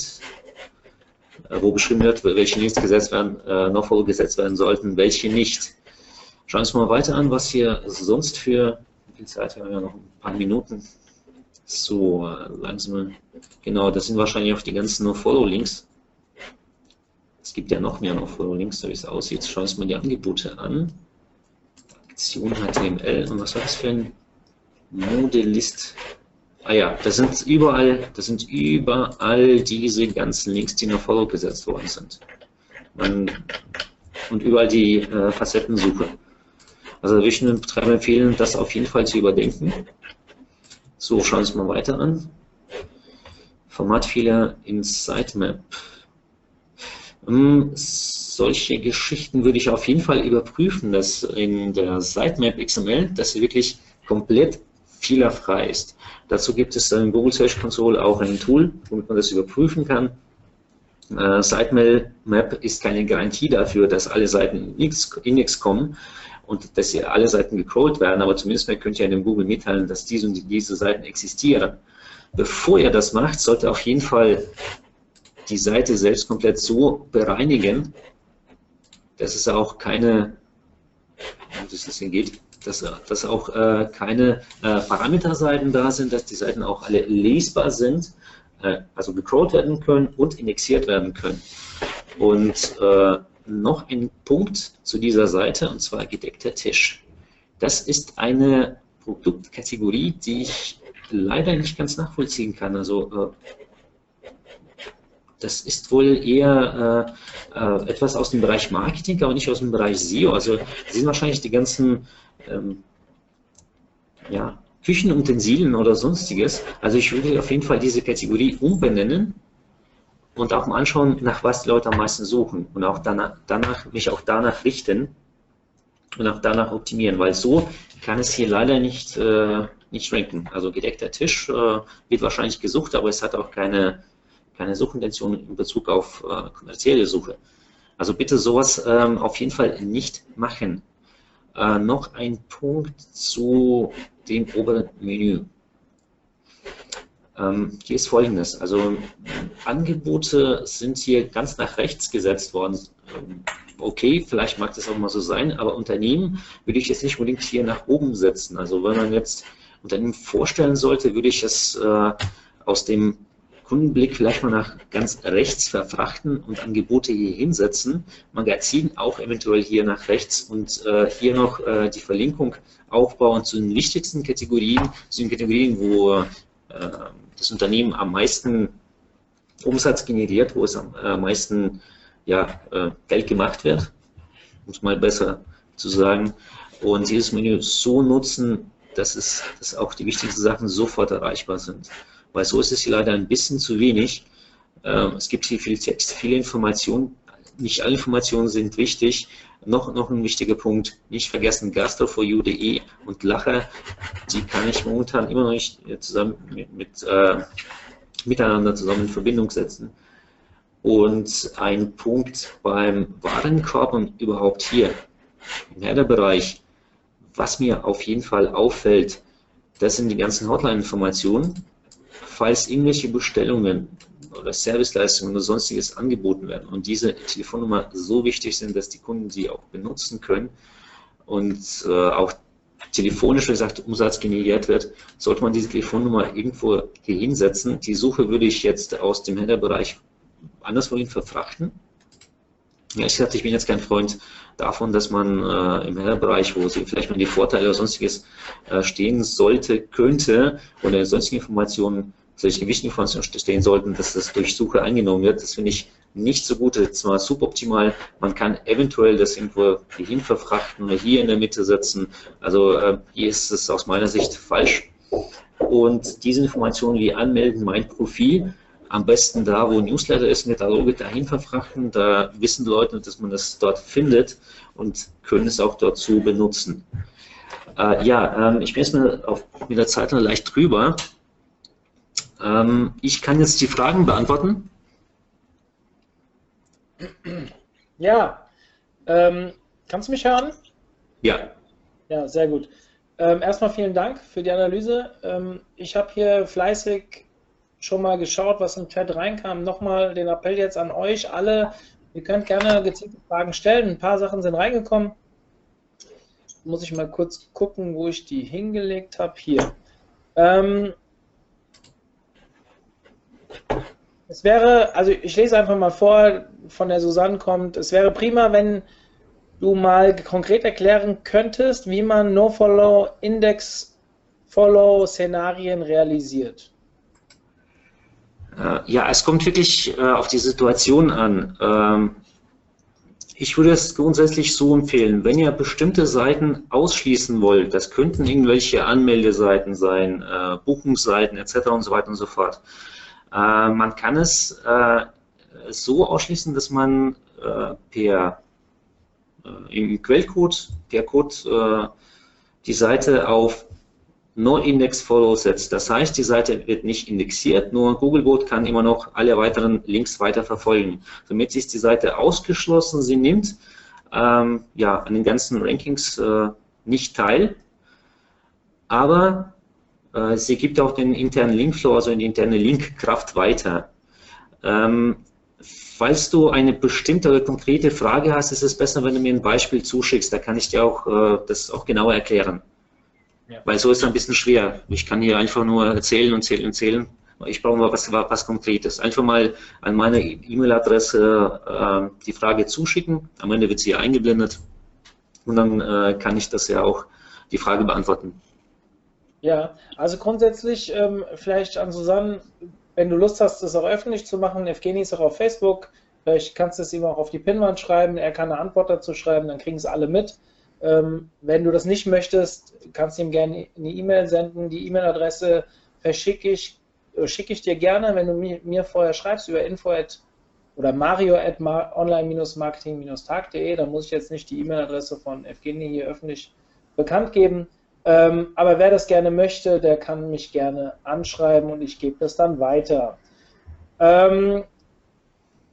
wo beschrieben wird, welche Links gesetzt werden, äh, noch Follow gesetzt werden sollten, welche nicht. Schauen wir uns mal weiter an, was hier sonst für, wie viel Zeit haben wir noch ein paar Minuten. So, langsam. Genau, das sind wahrscheinlich auch die ganzen No-Follow-Links. Es gibt ja noch mehr No-Follow-Links, so wie es aussieht. Schauen wir uns mal die Angebote an. Aktion HTML. Und was war das für ein Modellist? Ah ja, das sind überall, das sind überall diese ganzen Links, die noch Follow gesetzt worden sind. Man, und überall die äh, Facettensuche. Also ich den Betreiber empfehlen, das auf jeden Fall zu überdenken. So, schauen wir uns mal weiter an. Formatfehler in Sitemap. Um, solche Geschichten würde ich auf jeden Fall überprüfen, dass in der Sitemap XML, dass sie wirklich komplett fehlerfrei ist. Dazu gibt es in Google Search Console auch ein Tool, womit man das überprüfen kann. Äh, Sitemap ist keine Garantie dafür, dass alle Seiten in Index kommen und dass hier alle Seiten gecrawlt werden, aber zumindest mal könnt ihr in dem Google mitteilen, dass diese und diese Seiten existieren. Bevor ihr das macht, sollte auf jeden Fall die Seite selbst komplett so bereinigen, dass es auch keine, dass es geht, dass, dass auch äh, keine äh, Parameterseiten da sind, dass die Seiten auch alle lesbar sind, äh, also gecrawlt werden können und indexiert werden können. Und äh, noch ein Punkt zu dieser Seite, und zwar gedeckter Tisch. Das ist eine Produktkategorie, die ich leider nicht ganz nachvollziehen kann. Also äh, das ist wohl eher äh, äh, etwas aus dem Bereich Marketing, aber nicht aus dem Bereich SEO. Also das sind wahrscheinlich die ganzen ähm, ja, Küchenutensilien oder sonstiges. Also ich würde auf jeden Fall diese Kategorie umbenennen und auch mal anschauen, nach was die Leute am meisten suchen und auch danach, danach mich auch danach richten und auch danach optimieren, weil so kann es hier leider nicht, äh, nicht ranken. Also gedeckter Tisch äh, wird wahrscheinlich gesucht, aber es hat auch keine, keine Suchintention in Bezug auf äh, kommerzielle Suche. Also bitte sowas ähm, auf jeden Fall nicht machen. Äh, noch ein Punkt zu dem oberen Menü. Ähm, hier ist folgendes, also Angebote sind hier ganz nach rechts gesetzt worden. Ähm, okay, vielleicht mag das auch mal so sein, aber Unternehmen würde ich jetzt nicht unbedingt hier nach oben setzen. Also wenn man jetzt Unternehmen vorstellen sollte, würde ich es äh, aus dem Kundenblick vielleicht mal nach ganz rechts verfrachten und Angebote hier hinsetzen. Magazin auch eventuell hier nach rechts und äh, hier noch äh, die Verlinkung aufbauen zu den wichtigsten Kategorien, zu den Kategorien, wo äh, das Unternehmen am meisten Umsatz generiert, wo es am äh, meisten ja, äh, Geld gemacht wird, um es mal besser zu sagen. Und dieses Menü so nutzen, dass, es, dass auch die wichtigsten Sachen sofort erreichbar sind. Weil so ist es leider ein bisschen zu wenig. Ähm, es gibt hier viel Text, viele Informationen. Nicht alle Informationen sind wichtig. Noch, noch ein wichtiger Punkt, nicht vergessen gastro4u.de und Lacher, die kann ich momentan immer noch nicht zusammen mit, mit äh, miteinander zusammen in Verbindung setzen. Und ein Punkt beim Warenkorb und überhaupt hier im Header-Bereich, was mir auf jeden Fall auffällt, das sind die ganzen Hotline-Informationen. Falls irgendwelche Bestellungen oder Serviceleistungen oder sonstiges angeboten werden und diese Telefonnummer so wichtig sind, dass die Kunden sie auch benutzen können und äh, auch telefonisch, wie gesagt, Umsatz generiert wird, sollte man diese Telefonnummer irgendwo hier hinsetzen. Die Suche würde ich jetzt aus dem Header-Bereich anderswohin verfrachten. Ja, ich sagte, ich bin jetzt kein Freund davon, dass man äh, im Header-Bereich, wo sie vielleicht mal die Vorteile oder sonstiges äh, stehen sollte, könnte oder sonstige Informationen solche gewichtigen Informationen stehen sollten, dass das durch Suche eingenommen wird. Das finde ich nicht so gut, zwar suboptimal, man kann eventuell das irgendwo hierhin verfrachten oder hier in der Mitte setzen. Also äh, hier ist es aus meiner Sicht falsch. Und diese Informationen wie anmelden, mein Profil, am besten da, wo Newsletter ist, in Kataloge dahin verfrachten. Da wissen die Leute, dass man das dort findet und können es auch so benutzen. Äh, ja, ähm, ich bin jetzt mit der Zeit noch leicht drüber. Ähm, ich kann jetzt die Fragen beantworten. Ja, ähm, kannst du mich hören? Ja. Ja, sehr gut. Ähm, erstmal vielen Dank für die Analyse. Ähm, ich habe hier fleißig schon mal geschaut, was im Chat reinkam. Nochmal den Appell jetzt an euch alle. Ihr könnt gerne gezielte Fragen stellen. Ein paar Sachen sind reingekommen. Muss ich mal kurz gucken, wo ich die hingelegt habe. Hier. Ähm, es wäre, also ich lese einfach mal vor, von der Susanne kommt, es wäre prima, wenn du mal konkret erklären könntest, wie man No-Follow, Index-Follow-Szenarien realisiert. Äh, ja, es kommt wirklich äh, auf die Situation an. Ähm, ich würde es grundsätzlich so empfehlen, wenn ihr bestimmte Seiten ausschließen wollt, das könnten irgendwelche Anmeldeseiten sein, äh, Buchungsseiten etc. und so weiter und so fort. Äh, man kann es äh, so ausschließen, dass man äh, per im Quellcode, per Code die Seite auf No-Index-Follow setzt. Das heißt, die Seite wird nicht indexiert, nur Googlebot kann immer noch alle weiteren Links weiter verfolgen. Somit ist die Seite ausgeschlossen, sie nimmt ähm, ja, an den ganzen Rankings äh, nicht teil, aber äh, sie gibt auch den internen Linkflow, also die interne Linkkraft weiter. Ähm, falls du eine bestimmte oder konkrete Frage hast, ist es besser, wenn du mir ein Beispiel zuschickst. Da kann ich dir auch äh, das auch genauer erklären. Ja. Weil so ist es ein bisschen schwer. Ich kann hier einfach nur erzählen und zählen und zählen. Ich brauche mal was, was Konkretes. Einfach mal an meine E-Mail-Adresse äh, die Frage zuschicken. Am Ende wird sie eingeblendet. Und dann äh, kann ich das ja auch die Frage beantworten. Ja, also grundsätzlich ähm, vielleicht an Susanne, wenn du Lust hast, das auch öffentlich zu machen, Evgeny ist auch auf Facebook, vielleicht kannst du es ihm auch auf die Pinwand schreiben, er kann eine Antwort dazu schreiben, dann kriegen es alle mit. Ähm, wenn du das nicht möchtest, kannst du ihm gerne eine E-Mail senden. Die E-Mail-Adresse verschicke ich, äh, schicke ich dir gerne, wenn du mir, mir vorher schreibst über info at, oder mario at online-marketing-tag.de, dann muss ich jetzt nicht die E-Mail-Adresse von Evgeny hier öffentlich bekannt geben. Ähm, aber wer das gerne möchte, der kann mich gerne anschreiben und ich gebe das dann weiter. Ähm,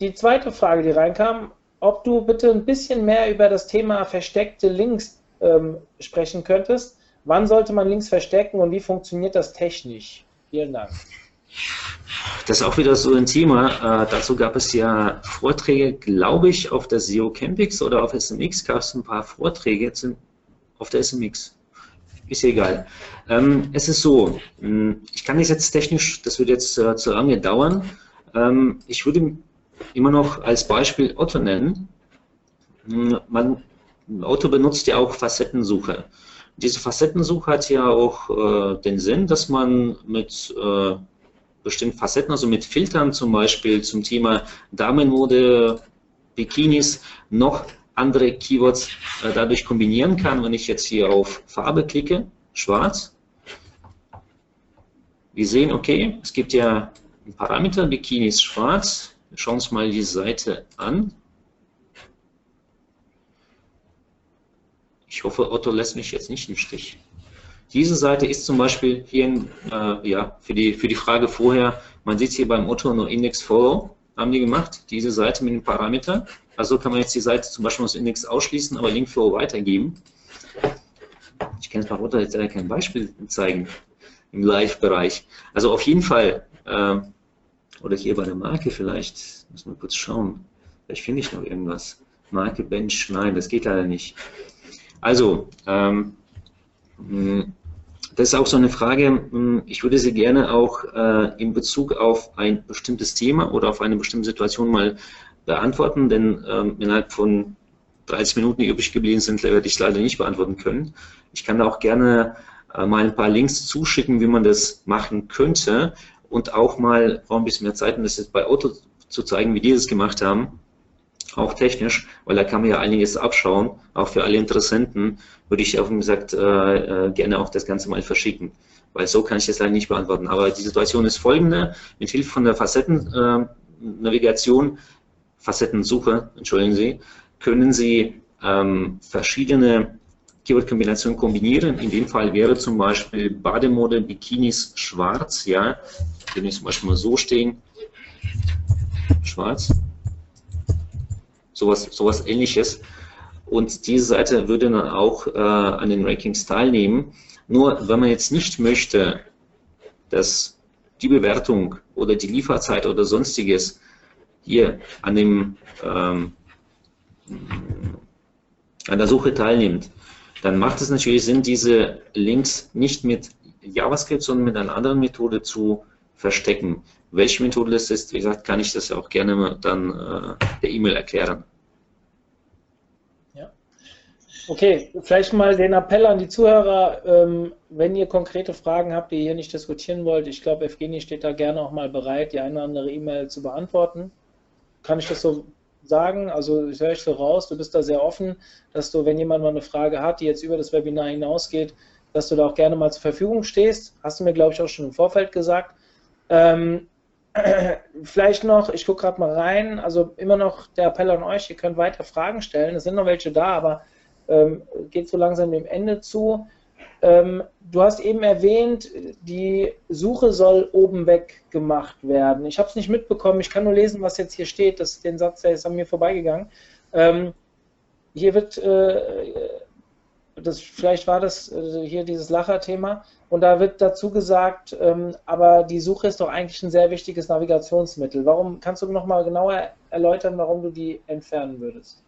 die zweite Frage, die reinkam, ob du bitte ein bisschen mehr über das Thema versteckte Links ähm, sprechen könntest. Wann sollte man Links verstecken und wie funktioniert das technisch? Vielen Dank. Das ist auch wieder so ein Thema. Äh, dazu gab es ja Vorträge, glaube ich, auf der SEO Campix oder auf SMX gab es ein paar Vorträge auf der SMX ist egal. Ähm, es ist so, hm, ich kann das jetzt technisch, das wird jetzt äh, zu lange dauern. Ähm, ich würde immer noch als Beispiel Otto nennen. Hm, man, Otto benutzt ja auch Facettensuche. Diese Facettensuche hat ja auch äh, den Sinn, dass man mit äh, bestimmten Facetten, also mit Filtern zum Beispiel zum Thema Damenmode, Bikinis, noch andere Keywords äh, dadurch kombinieren kann, wenn ich jetzt hier auf Farbe klicke, schwarz. Wir sehen, okay, es gibt ja einen Parameter, Bikini ist schwarz. Wir schauen uns mal die Seite an. Ich hoffe, Otto lässt mich jetzt nicht im Stich. Diese Seite ist zum Beispiel hier äh, ja, für, die, für die Frage vorher, man sieht hier beim Otto nur Index Follow, haben die gemacht, diese Seite mit den Parametern. Also kann man jetzt die Seite zum Beispiel aus Index ausschließen, aber Linkflow weitergeben. Ich kann jetzt mal runter jetzt kein Beispiel zeigen. im Live-Bereich. Also auf jeden Fall, äh, oder hier bei der Marke vielleicht, muss mal kurz schauen, vielleicht finde ich noch irgendwas. Marke Bench, nein, das geht leider nicht. Also, ähm, hm, das ist auch so eine Frage, ich würde sie gerne auch äh, in Bezug auf ein bestimmtes Thema oder auf eine bestimmte Situation mal beantworten, denn ähm, innerhalb von 30 Minuten, die übrig geblieben sind, werde ich es leider nicht beantworten können. Ich kann da auch gerne äh, mal ein paar Links zuschicken, wie man das machen könnte und auch mal, brauche ein bisschen mehr Zeit, um das jetzt bei Auto zu zeigen, wie die das gemacht haben, auch technisch, weil da kann man ja einiges abschauen, auch für alle Interessenten würde ich wie gesagt, äh, äh, gerne auch das Ganze mal verschicken, weil so kann ich das leider nicht beantworten. Aber die Situation ist folgende, mit Hilfe von der Facettennavigation, Facettensuche, entschuldigen Sie, können Sie ähm, verschiedene Keyword-Kombinationen kombinieren. In dem Fall wäre zum Beispiel Bademode Bikinis schwarz, ja, wenn ich zum Beispiel mal so stehen, schwarz, sowas, sowas ähnliches. Und diese Seite würde dann auch äh, an den Rankings teilnehmen. Nur wenn man jetzt nicht möchte, dass die Bewertung oder die Lieferzeit oder sonstiges hier an dem ähm, an der Suche teilnimmt, dann macht es natürlich Sinn, diese Links nicht mit JavaScript, sondern mit einer anderen Methode zu verstecken. Welche Methode das ist, wie gesagt, kann ich das auch gerne dann äh, per E-Mail erklären. Okay, vielleicht mal den Appell an die Zuhörer, ähm, wenn ihr konkrete Fragen habt, die ihr hier nicht diskutieren wollt, ich glaube, Evgeny steht da gerne auch mal bereit, die eine oder andere E-Mail zu beantworten. Kann ich das so sagen, also ich höre ich so raus, du bist da sehr offen, dass du, wenn jemand mal eine Frage hat, die jetzt über das Webinar hinausgeht, dass du da auch gerne mal zur Verfügung stehst. Hast du mir, glaube ich, auch schon im Vorfeld gesagt. Ähm, vielleicht noch, ich gucke gerade mal rein, also immer noch der Appell an euch, ihr könnt weiter Fragen stellen, es sind noch welche da, aber ähm, geht so langsam dem Ende zu. Ähm, du hast eben erwähnt, die Suche soll oben weg gemacht werden. Ich habe es nicht mitbekommen, ich kann nur lesen, was jetzt hier steht. Das, den Satz, der ist an mir vorbeigegangen. Ähm, hier wird, äh, das, vielleicht war das äh, hier dieses Lacher-Thema, und da wird dazu gesagt, ähm, aber die Suche ist doch eigentlich ein sehr wichtiges Navigationsmittel. Warum kannst du nochmal genauer erläutern, warum du die entfernen würdest?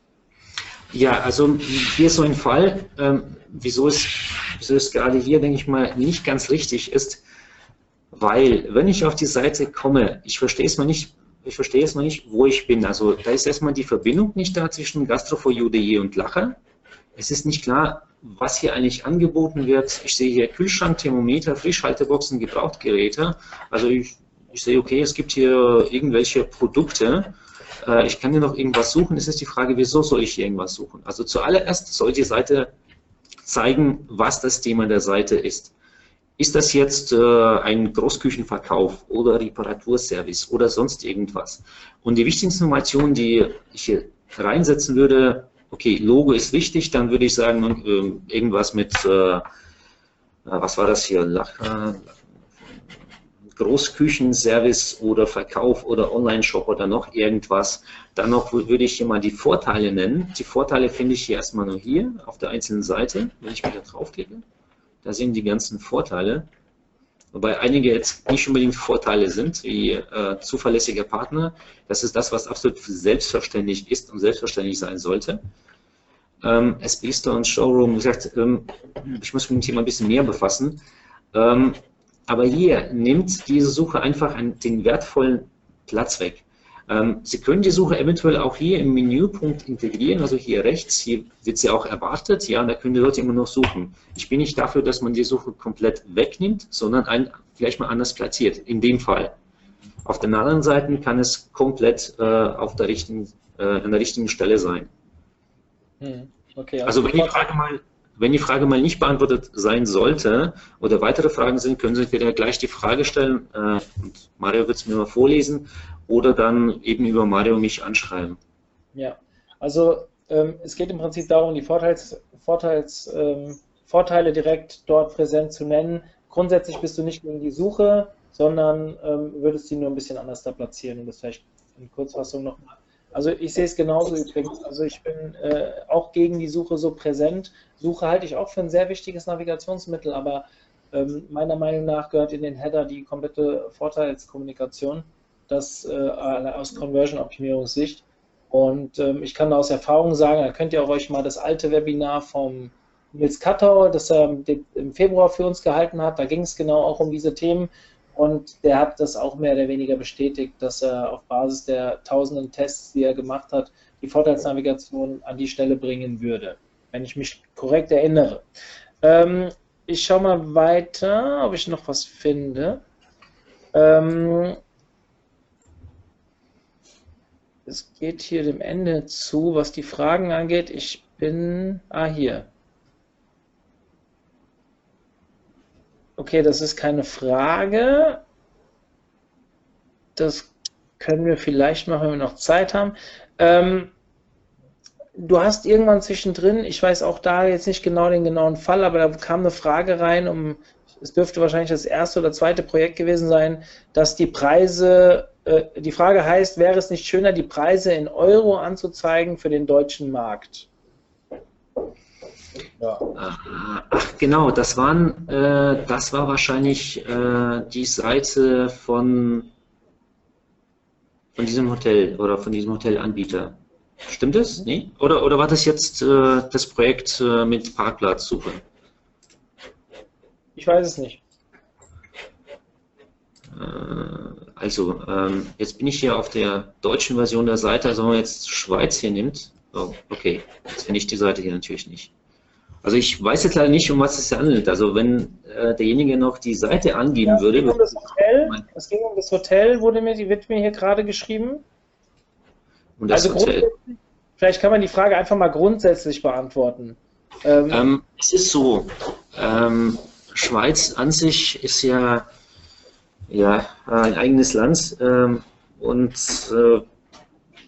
Ja, also hier so ein Fall, ähm, wieso, es, wieso es gerade hier, denke ich mal, nicht ganz richtig ist, weil wenn ich auf die Seite komme, ich verstehe es mal nicht, ich verstehe es mal nicht, wo ich bin. Also da ist erstmal die Verbindung nicht da zwischen gastro4u.de und Lacher. Es ist nicht klar, was hier eigentlich angeboten wird. Ich sehe hier Kühlschrank, Thermometer, Frischhalteboxen, Gebrauchtgeräte. Also ich, ich sehe, okay, es gibt hier irgendwelche Produkte äh, ich kann hier noch irgendwas suchen. Es ist die Frage, wieso soll ich hier irgendwas suchen? Also zuallererst soll die Seite zeigen, was das Thema der Seite ist. Ist das jetzt äh, ein Großküchenverkauf oder Reparaturservice oder sonst irgendwas? Und die wichtigsten Informationen, die ich hier reinsetzen würde, okay, Logo ist wichtig, dann würde ich sagen, äh, irgendwas mit, äh, äh was war das hier, Lacher, Großküchenservice oder Verkauf oder Online-Shop oder noch irgendwas. Dann noch würde ich hier mal die Vorteile nennen. Die Vorteile finde ich hier erstmal nur hier auf der einzelnen Seite, wenn ich wieder draufklicke. Da sind die ganzen Vorteile. Wobei einige jetzt nicht unbedingt Vorteile sind, wie äh, zuverlässiger Partner. Das ist das, was absolut selbstverständlich ist und selbstverständlich sein sollte. Ähm, SB Store und Showroom, wie gesagt, ähm, ich muss mich mit dem Thema ein bisschen mehr befassen. Ähm, aber hier nimmt diese Suche einfach den wertvollen Platz weg. Ähm, sie können die Suche eventuell auch hier im Menüpunkt integrieren, also hier rechts, hier wird sie auch erwartet, ja, da können die Leute immer noch suchen. Ich bin nicht dafür, dass man die Suche komplett wegnimmt, sondern ein, vielleicht mal anders platziert, in dem Fall. Auf den anderen Seiten kann es komplett äh, auf der richtigen, äh, an der richtigen Stelle sein. Hm, okay, also, also wenn die Frage mal wenn die Frage mal nicht beantwortet sein sollte oder weitere Fragen sind, können Sie entweder gleich die Frage stellen äh, und Mario wird es mir mal vorlesen oder dann eben über Mario mich anschreiben. Ja, also ähm, es geht im Prinzip darum, die Vorteils, Vorteils, ähm, Vorteile direkt dort präsent zu nennen. Grundsätzlich bist du nicht gegen die Suche, sondern ähm, würdest die nur ein bisschen anders da platzieren, um das vielleicht in Kurzfassung nochmal also ich sehe es genauso übrigens. Also ich bin äh, auch gegen die Suche so präsent. Suche halte ich auch für ein sehr wichtiges Navigationsmittel, aber Ähm, meiner Meinung nach gehört in den Header die komplette Vorteilskommunikation, das äh, aus Conversion-Optimierungssicht. Und ähm, ich kann aus Erfahrung sagen, da könnt ihr auch euch mal das alte Webinar vom Nils Kattau, das er im Februar für uns gehalten hat, da ging es genau auch um diese Themen. Und der hat das auch mehr oder weniger bestätigt, dass er auf Basis der tausenden Tests, die er gemacht hat, die Vorteilsnavigation an die Stelle bringen würde, wenn ich mich korrekt erinnere. Ähm, ich schaue mal weiter, ob ich noch was finde. Ähm, es geht hier dem Ende zu, was die Fragen angeht. Ich bin, ah hier. Okay, das ist keine Frage. Das können wir vielleicht machen, wenn wir noch Zeit haben. Ähm, du hast irgendwann zwischendrin, ich weiß auch da jetzt nicht genau den genauen Fall, aber da kam eine Frage rein, um, es dürfte wahrscheinlich das erste oder zweite Projekt gewesen sein, dass die Preise, äh, die Frage heißt, wäre es nicht schöner, die Preise in Euro anzuzeigen für den deutschen Markt? Ja. Ach genau, das waren, äh, das war wahrscheinlich äh, die Seite von von diesem Hotel oder von diesem Hotelanbieter. Stimmt es? Nee? Oder, oder war das jetzt äh, das Projekt äh, mit Parkplatzsuche? Ich weiß es nicht. Äh, also, ähm, jetzt bin ich hier auf der deutschen Version der Seite, also wenn man jetzt Schweiz hier nimmt, oh, okay, jetzt finde ich die Seite hier natürlich nicht. Also ich weiß jetzt leider nicht, um was es handelt. Also wenn äh, derjenige noch die Seite angeben ja, würde. Um das Hotel, es ging um das Hotel, wurde mir, die wird mir hier gerade geschrieben. Um das also Hotel. Vielleicht kann man die Frage einfach mal grundsätzlich beantworten. Ähm, ähm, es ist so, ähm, Schweiz an sich ist ja, ja ein eigenes Land ähm, und äh,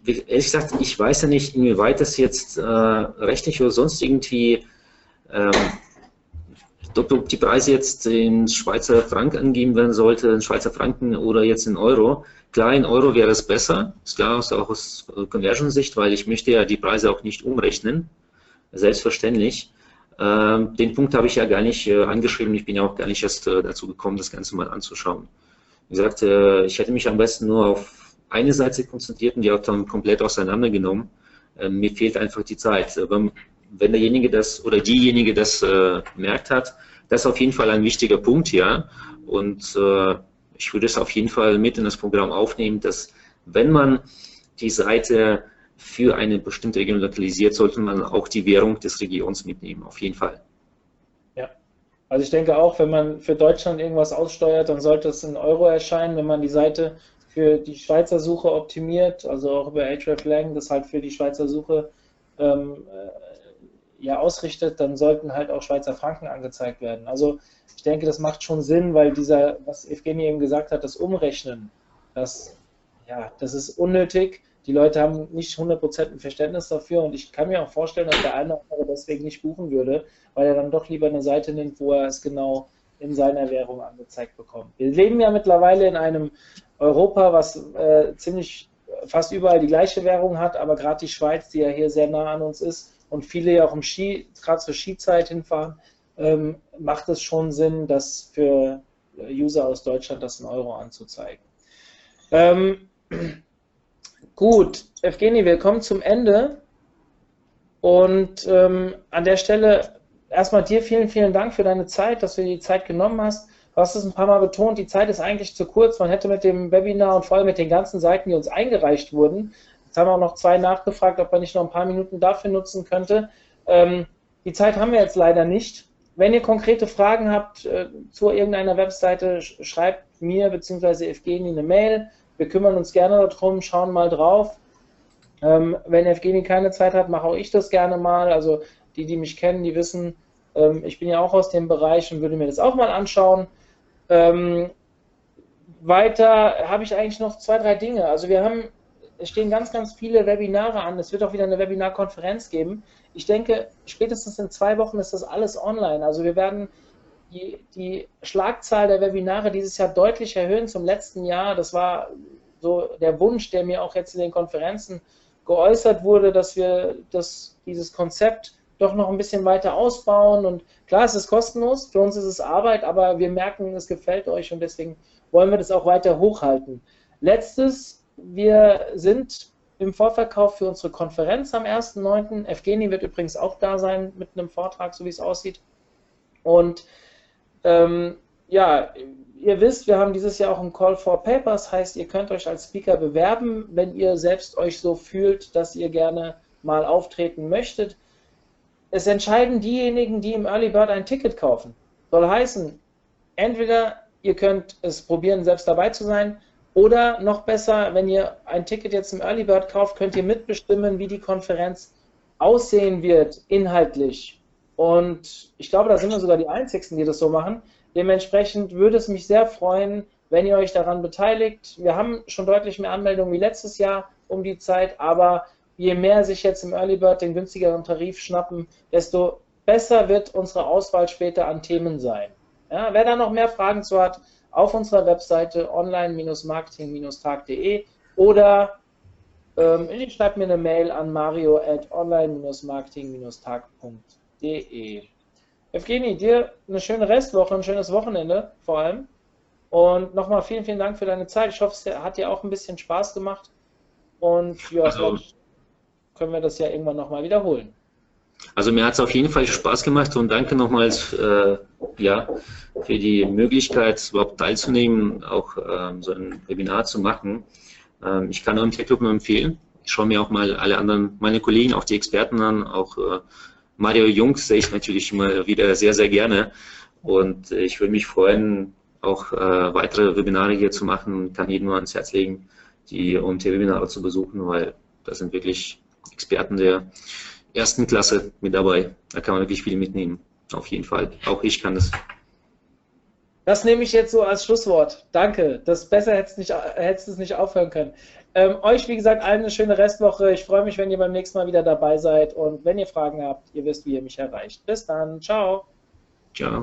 ehrlich gesagt, ich weiß ja nicht, inwieweit das jetzt äh, rechtlich oder sonst irgendwie ähm, ob die Preise jetzt in Schweizer Franken angegeben werden sollte, in Schweizer Franken oder jetzt in Euro. Klar, in Euro wäre es besser, ist klar auch aus Conversion-Sicht, weil ich möchte ja die Preise auch nicht umrechnen, selbstverständlich. Ähm, den Punkt habe ich ja gar nicht äh, angeschrieben, ich bin ja auch gar nicht erst äh, dazu gekommen, das Ganze mal anzuschauen. Wie gesagt, äh, ich hätte mich am besten nur auf eine Seite konzentriert und die auch dann komplett auseinandergenommen. Ähm, mir fehlt einfach die Zeit. Aber wenn derjenige das oder diejenige das äh, merkt hat, das ist auf jeden Fall ein wichtiger Punkt, ja. Und äh, ich würde es auf jeden Fall mit in das Programm aufnehmen, dass wenn man die Seite für eine bestimmte Region lokalisiert, sollte man auch die Währung des Regions mitnehmen, auf jeden Fall. Ja, also ich denke auch, wenn man für Deutschland irgendwas aussteuert, dann sollte es in Euro erscheinen, wenn man die Seite für die Schweizer Suche optimiert, also auch über hreflang, das halt für die Schweizer Suche ähm, ja ausrichtet, dann sollten halt auch Schweizer Franken angezeigt werden. Also ich denke, das macht schon Sinn, weil dieser, was Evgeny eben gesagt hat, das Umrechnen, das, ja, das ist unnötig. Die Leute haben nicht 100% ein Verständnis dafür und ich kann mir auch vorstellen, dass der eine oder andere deswegen nicht buchen würde, weil er dann doch lieber eine Seite nimmt, wo er es genau in seiner Währung angezeigt bekommt. Wir leben ja mittlerweile in einem Europa, was äh, ziemlich fast überall die gleiche Währung hat, aber gerade die Schweiz, die ja hier sehr nah an uns ist, und viele ja auch im Ski, gerade zur Skizeit hinfahren, ähm, macht es schon Sinn, das für User aus Deutschland das in Euro anzuzeigen. Ähm, gut, Evgeny, wir kommen zum Ende. Und ähm, an der Stelle erstmal dir vielen, vielen Dank für deine Zeit, dass du dir die Zeit genommen hast. Du hast es ein paar Mal betont, die Zeit ist eigentlich zu kurz. Man hätte mit dem Webinar und vor allem mit den ganzen Seiten, die uns eingereicht wurden, Jetzt haben auch noch zwei nachgefragt, ob man nicht noch ein paar Minuten dafür nutzen könnte. Ähm, die Zeit haben wir jetzt leider nicht. Wenn ihr konkrete Fragen habt äh, zu irgendeiner Webseite, sch schreibt mir bzw. Evgeni eine Mail. Wir kümmern uns gerne darum, schauen mal drauf. Ähm, wenn Evgeni keine Zeit hat, mache auch ich das gerne mal. Also die, die mich kennen, die wissen, ähm, ich bin ja auch aus dem Bereich und würde mir das auch mal anschauen. Ähm, weiter habe ich eigentlich noch zwei, drei Dinge. Also wir haben es stehen ganz, ganz viele Webinare an. Es wird auch wieder eine Webinarkonferenz geben. Ich denke, spätestens in zwei Wochen ist das alles online. Also wir werden die, die Schlagzahl der Webinare dieses Jahr deutlich erhöhen zum letzten Jahr. Das war so der Wunsch, der mir auch jetzt in den Konferenzen geäußert wurde, dass wir das, dieses Konzept doch noch ein bisschen weiter ausbauen. Und klar, es ist kostenlos, für uns ist es Arbeit, aber wir merken, es gefällt euch und deswegen wollen wir das auch weiter hochhalten. Letztes, wir sind im Vorverkauf für unsere Konferenz am 1.9. Evgeni wird übrigens auch da sein mit einem Vortrag, so wie es aussieht. Und ähm, ja, ihr wisst, wir haben dieses Jahr auch einen Call for Papers, heißt, ihr könnt euch als Speaker bewerben, wenn ihr selbst euch so fühlt, dass ihr gerne mal auftreten möchtet. Es entscheiden diejenigen, die im Early Bird ein Ticket kaufen. Soll heißen, entweder ihr könnt es probieren, selbst dabei zu sein, oder noch besser, wenn ihr ein Ticket jetzt im Early Bird kauft, könnt ihr mitbestimmen, wie die Konferenz aussehen wird, inhaltlich. Und ich glaube, da sind wir sogar die Einzigen, die das so machen. Dementsprechend würde es mich sehr freuen, wenn ihr euch daran beteiligt. Wir haben schon deutlich mehr Anmeldungen wie letztes Jahr um die Zeit, aber je mehr sich jetzt im Early Bird den günstigeren Tarif schnappen, desto besser wird unsere Auswahl später an Themen sein. Ja, wer da noch mehr Fragen zu hat, auf unserer Webseite online-marketing-tag.de oder ähm, schreibt mir eine Mail an mario at online-marketing-tag.de. Evgeni, dir eine schöne Restwoche, ein schönes Wochenende vor allem. Und nochmal vielen, vielen Dank für deine Zeit. Ich hoffe, es hat dir auch ein bisschen Spaß gemacht. Und ja, also, können wir das ja irgendwann nochmal wiederholen. Also mir hat es auf jeden Fall Spaß gemacht und danke nochmals äh, ja, für die Möglichkeit, überhaupt teilzunehmen, auch ähm, so ein Webinar zu machen. Ähm, ich kann auch im Tech Club nur empfehlen. Ich schaue mir auch mal alle anderen, meine Kollegen, auch die Experten an, auch äh, Mario Jungs sehe ich natürlich immer wieder sehr, sehr gerne. Und äh, ich würde mich freuen, auch äh, weitere Webinare hier zu machen. Kann jedem nur ans Herz legen, die OMT-Webinare zu besuchen, weil da sind wirklich Experten der ersten Klasse mit dabei. Da kann man wirklich viel mitnehmen. Auf jeden Fall. Auch ich kann das. Das nehme ich jetzt so als Schlusswort. Danke. Das besser hättest du nicht, hättest nicht aufhören können. Ähm, euch, wie gesagt, allen eine schöne Restwoche. Ich freue mich, wenn ihr beim nächsten Mal wieder dabei seid. Und wenn ihr Fragen habt, ihr wisst, wie ihr mich erreicht. Bis dann. Ciao. Ciao.